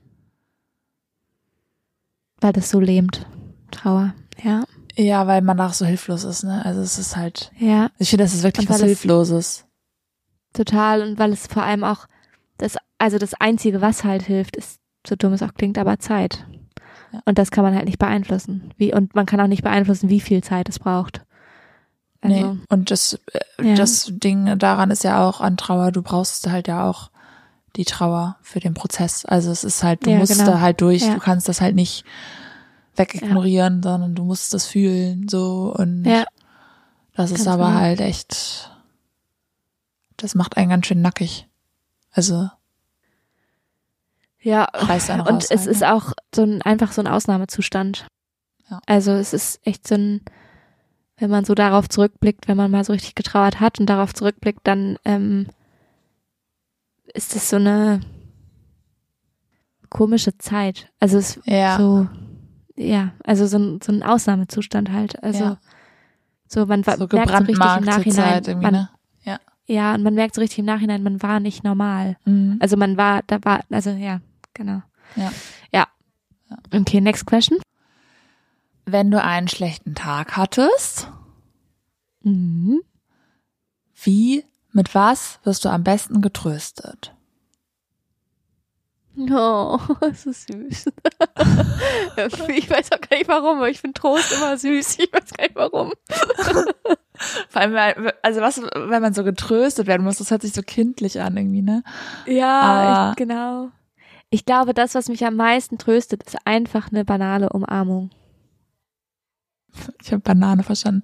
Weil das so lähmt. Trauer. Ja. Ja, weil man auch so hilflos ist, ne? Also es ist halt, Ja, ich finde, das ist wirklich was Hilfloses. total. Und weil es vor allem auch das, also das Einzige, was halt hilft, ist, so dumm es auch klingt, aber Zeit. Ja. Und das kann man halt nicht beeinflussen. Wie, und man kann auch nicht beeinflussen, wie viel Zeit es braucht. Also, nee. Und das, äh, Ja. das Ding daran ist ja auch an Trauer, du brauchst halt ja auch die Trauer für den Prozess. Also es ist halt, du Ja, musst genau. da halt durch, Ja. du kannst das halt nicht wegignorieren, sondern du musst das fühlen, so und das ist Ganz aber genau. halt echt, das macht einen ganz schön nackig. Also ja. reißt einen Und raus. es halt, ist ne? auch so ein, einfach so ein Ausnahmezustand. Ja. Also es ist echt so ein, wenn man so darauf zurückblickt, wenn man mal so richtig getrauert hat und darauf zurückblickt, dann ähm, ist es so eine komische Zeit. Also es ja, so, ja, also so ein, so ein Ausnahmezustand halt. Also Ja. so man so merkt so richtig im Nachhinein, Zeit man, ne? ja, und man merkt so richtig im Nachhinein, man war nicht normal. Mhm. Also man war, da war, also ja, genau. Ja. Ja. Okay, next question. Wenn du einen schlechten Tag hattest, Mhm. wie, mit was wirst du am besten getröstet? Oh, das ist süß. ich weiß auch gar nicht warum, aber ich finde Trost immer süß. Ich weiß gar nicht warum. Vor allem, also was, wenn man so getröstet werden muss, das hört sich so kindlich an irgendwie, ne? Ja, Aber- ich, genau. Ich glaube, das, was mich am meisten tröstet, ist einfach eine banale Umarmung. Ich habe Banane verstanden.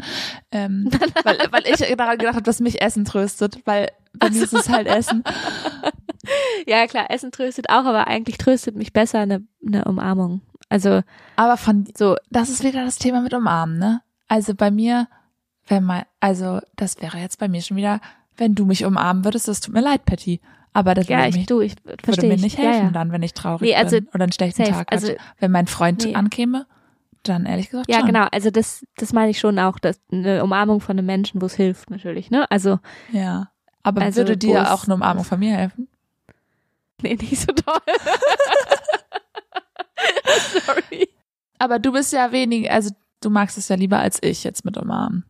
Ähm, weil, weil ich daran gedacht habe, dass mich Essen tröstet, weil bei mir ist es halt Essen. Ja, klar, Essen tröstet auch, aber eigentlich tröstet mich besser eine, eine Umarmung. Also Aber von, so, das ist wieder das Thema mit Umarmen, ne? Also bei mir, wenn man, also das wäre jetzt bei mir schon wieder, wenn du mich umarmen würdest, das tut mir leid, Patty. Aber das ja, würde, ich, mich, du, ich würde mir ich. nicht ja, helfen ja. dann, wenn ich traurig Nee, also bin oder einen schlechten safe. Tag hatte. Also- wenn mein Freund Nee. ankäme, dann ehrlich gesagt Ja, schon. genau. Also das, das meine ich schon auch, dass eine Umarmung von einem Menschen, wo es hilft, natürlich. Ne? Also Ja. Aber Also, würde dir auch eine Umarmung von mir helfen? nee, nicht so toll. Sorry. Aber du bist ja wenig, also du magst es ja lieber als ich jetzt mit umarmen.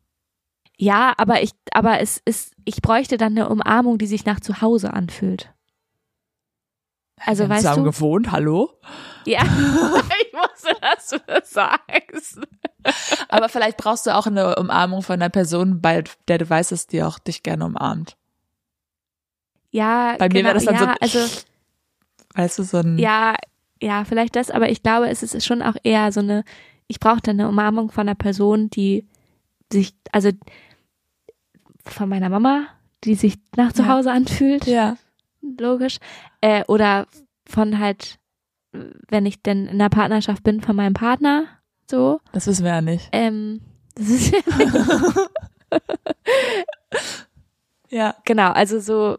Ja, aber ich, aber es ist, ich bräuchte dann eine Umarmung, die sich nach zu Hause anfühlt. Also weißt zusammen du? gewohnt, hallo? Ja, ich wusste, dass du das sagst. Aber vielleicht brauchst du auch eine Umarmung von einer Person, bei der du weißt, dass die auch dich gerne umarmt. Ja, Bei mir genau, wäre das dann ja, so, also weißt du, so ein, ja, ja, vielleicht das, aber ich glaube, es ist schon auch eher so eine, ich brauche dann eine Umarmung von einer Person, die sich, also von meiner Mama, die sich nach zu Ja. Hause anfühlt, ja. Logisch, äh, oder von halt, wenn ich denn in einer Partnerschaft bin, von meinem Partner, so, Das wissen wir ja nicht. ähm, das ist ja Ja. genau, also so,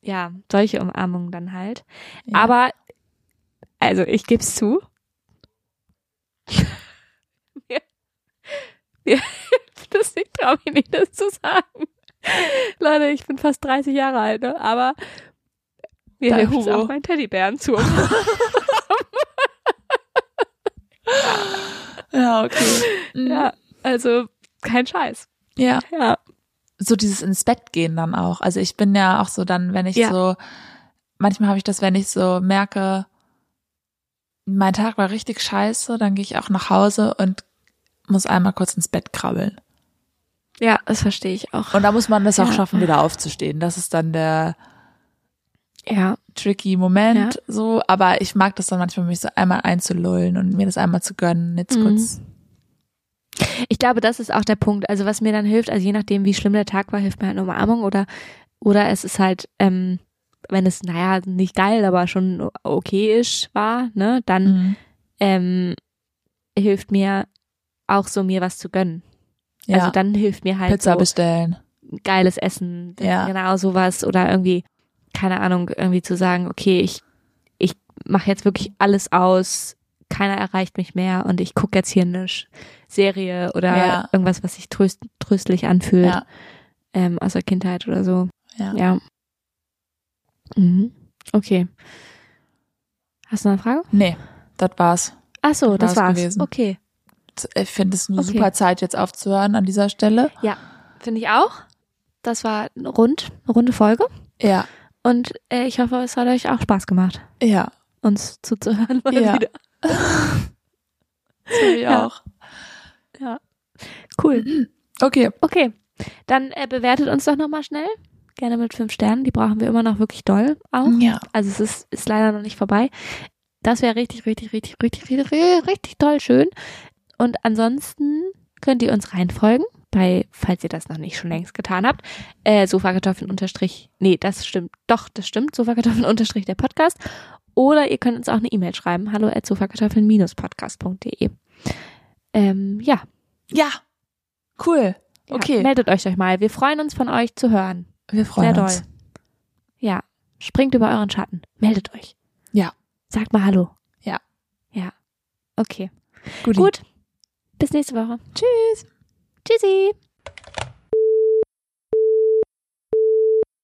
ja, solche Umarmungen dann halt. ja. Aber, also ich gebe es zu. mir, mir hilft es, ich traue mich nicht, das zu sagen. Leute, ich bin fast 30 Jahre alt, ne? aber mir hilft Hugo. auch, meinen Teddybären zu ja, okay. Mhm. Ja, also kein Scheiß. ja. Ja. So dieses ins Bett gehen dann auch. Also ich bin ja auch so dann, wenn ich Ja. so, manchmal habe ich das, wenn ich so merke, mein Tag war richtig scheiße, dann gehe ich auch nach Hause und muss einmal kurz ins Bett krabbeln. Ja, das verstehe ich auch. Und da muss man das auch Ja. schaffen, wieder aufzustehen. Das ist dann der Ja, tricky Moment, so. Aber ich mag das dann manchmal, mich so einmal einzulullen und mir das einmal zu gönnen. Jetzt Mhm. kurz. Ich glaube, das ist auch der Punkt. Also was mir dann hilft, also je nachdem, wie schlimm der Tag war, hilft mir halt eine Umarmung oder oder es ist halt, ähm, wenn es, naja, nicht geil, aber schon okayisch war, ne, dann Mhm. ähm, hilft mir auch so mir was zu gönnen. Ja. Also dann hilft mir halt Pizza so bestellen. geiles Essen, Ja. genau sowas oder irgendwie, keine Ahnung, irgendwie zu sagen, okay, ich, ich mache jetzt wirklich alles aus, keiner erreicht mich mehr und ich gucke jetzt hier eine Serie oder Ja. irgendwas, was sich tröst, tröstlich anfühlt, Ja. ähm, aus der Kindheit oder so. Ja. Ja. Mhm. Okay. Hast du noch eine Frage? Nee, das war's. Ach so, das War's war's. gewesen. Okay. Ich finde es eine Okay. super Zeit, jetzt aufzuhören an dieser Stelle. Ja, finde ich auch. Das war rund, eine runde Folge. Ja, Und äh, ich hoffe, es hat euch auch Spaß gemacht, ja. uns zuzuhören. Mal Ja. wieder. Ich Ja. auch. Cool. Okay. Okay, dann äh, bewertet uns doch nochmal schnell. Gerne mit fünf Sternen. Die brauchen wir immer noch wirklich doll auch. Ja. Also es ist, ist leider noch nicht vorbei. Das wäre richtig, richtig, richtig, richtig, richtig, richtig, richtig toll schön. Und ansonsten könnt ihr uns reinfolgen, bei, falls ihr das noch nicht schon längst getan habt, äh, Sofakartoffeln unterstrich, nee, das stimmt, doch, das stimmt, Sofakartoffeln unterstrich der Podcast. Oder ihr könnt uns auch eine E-Mail schreiben, hallo at sofakartoffeln-podcast.de. Ähm, ja, Ja. Cool. ja, Okay. meldet euch doch mal. Wir freuen uns von euch zu hören. Wir freuen Sehr doll. uns. Ja, springt über euren Schatten. Meldet euch. Ja. Sagt mal Hallo. Ja. Ja. Okay. Guti. Gut. Bis nächste Woche. Tschüss. Tschüssi.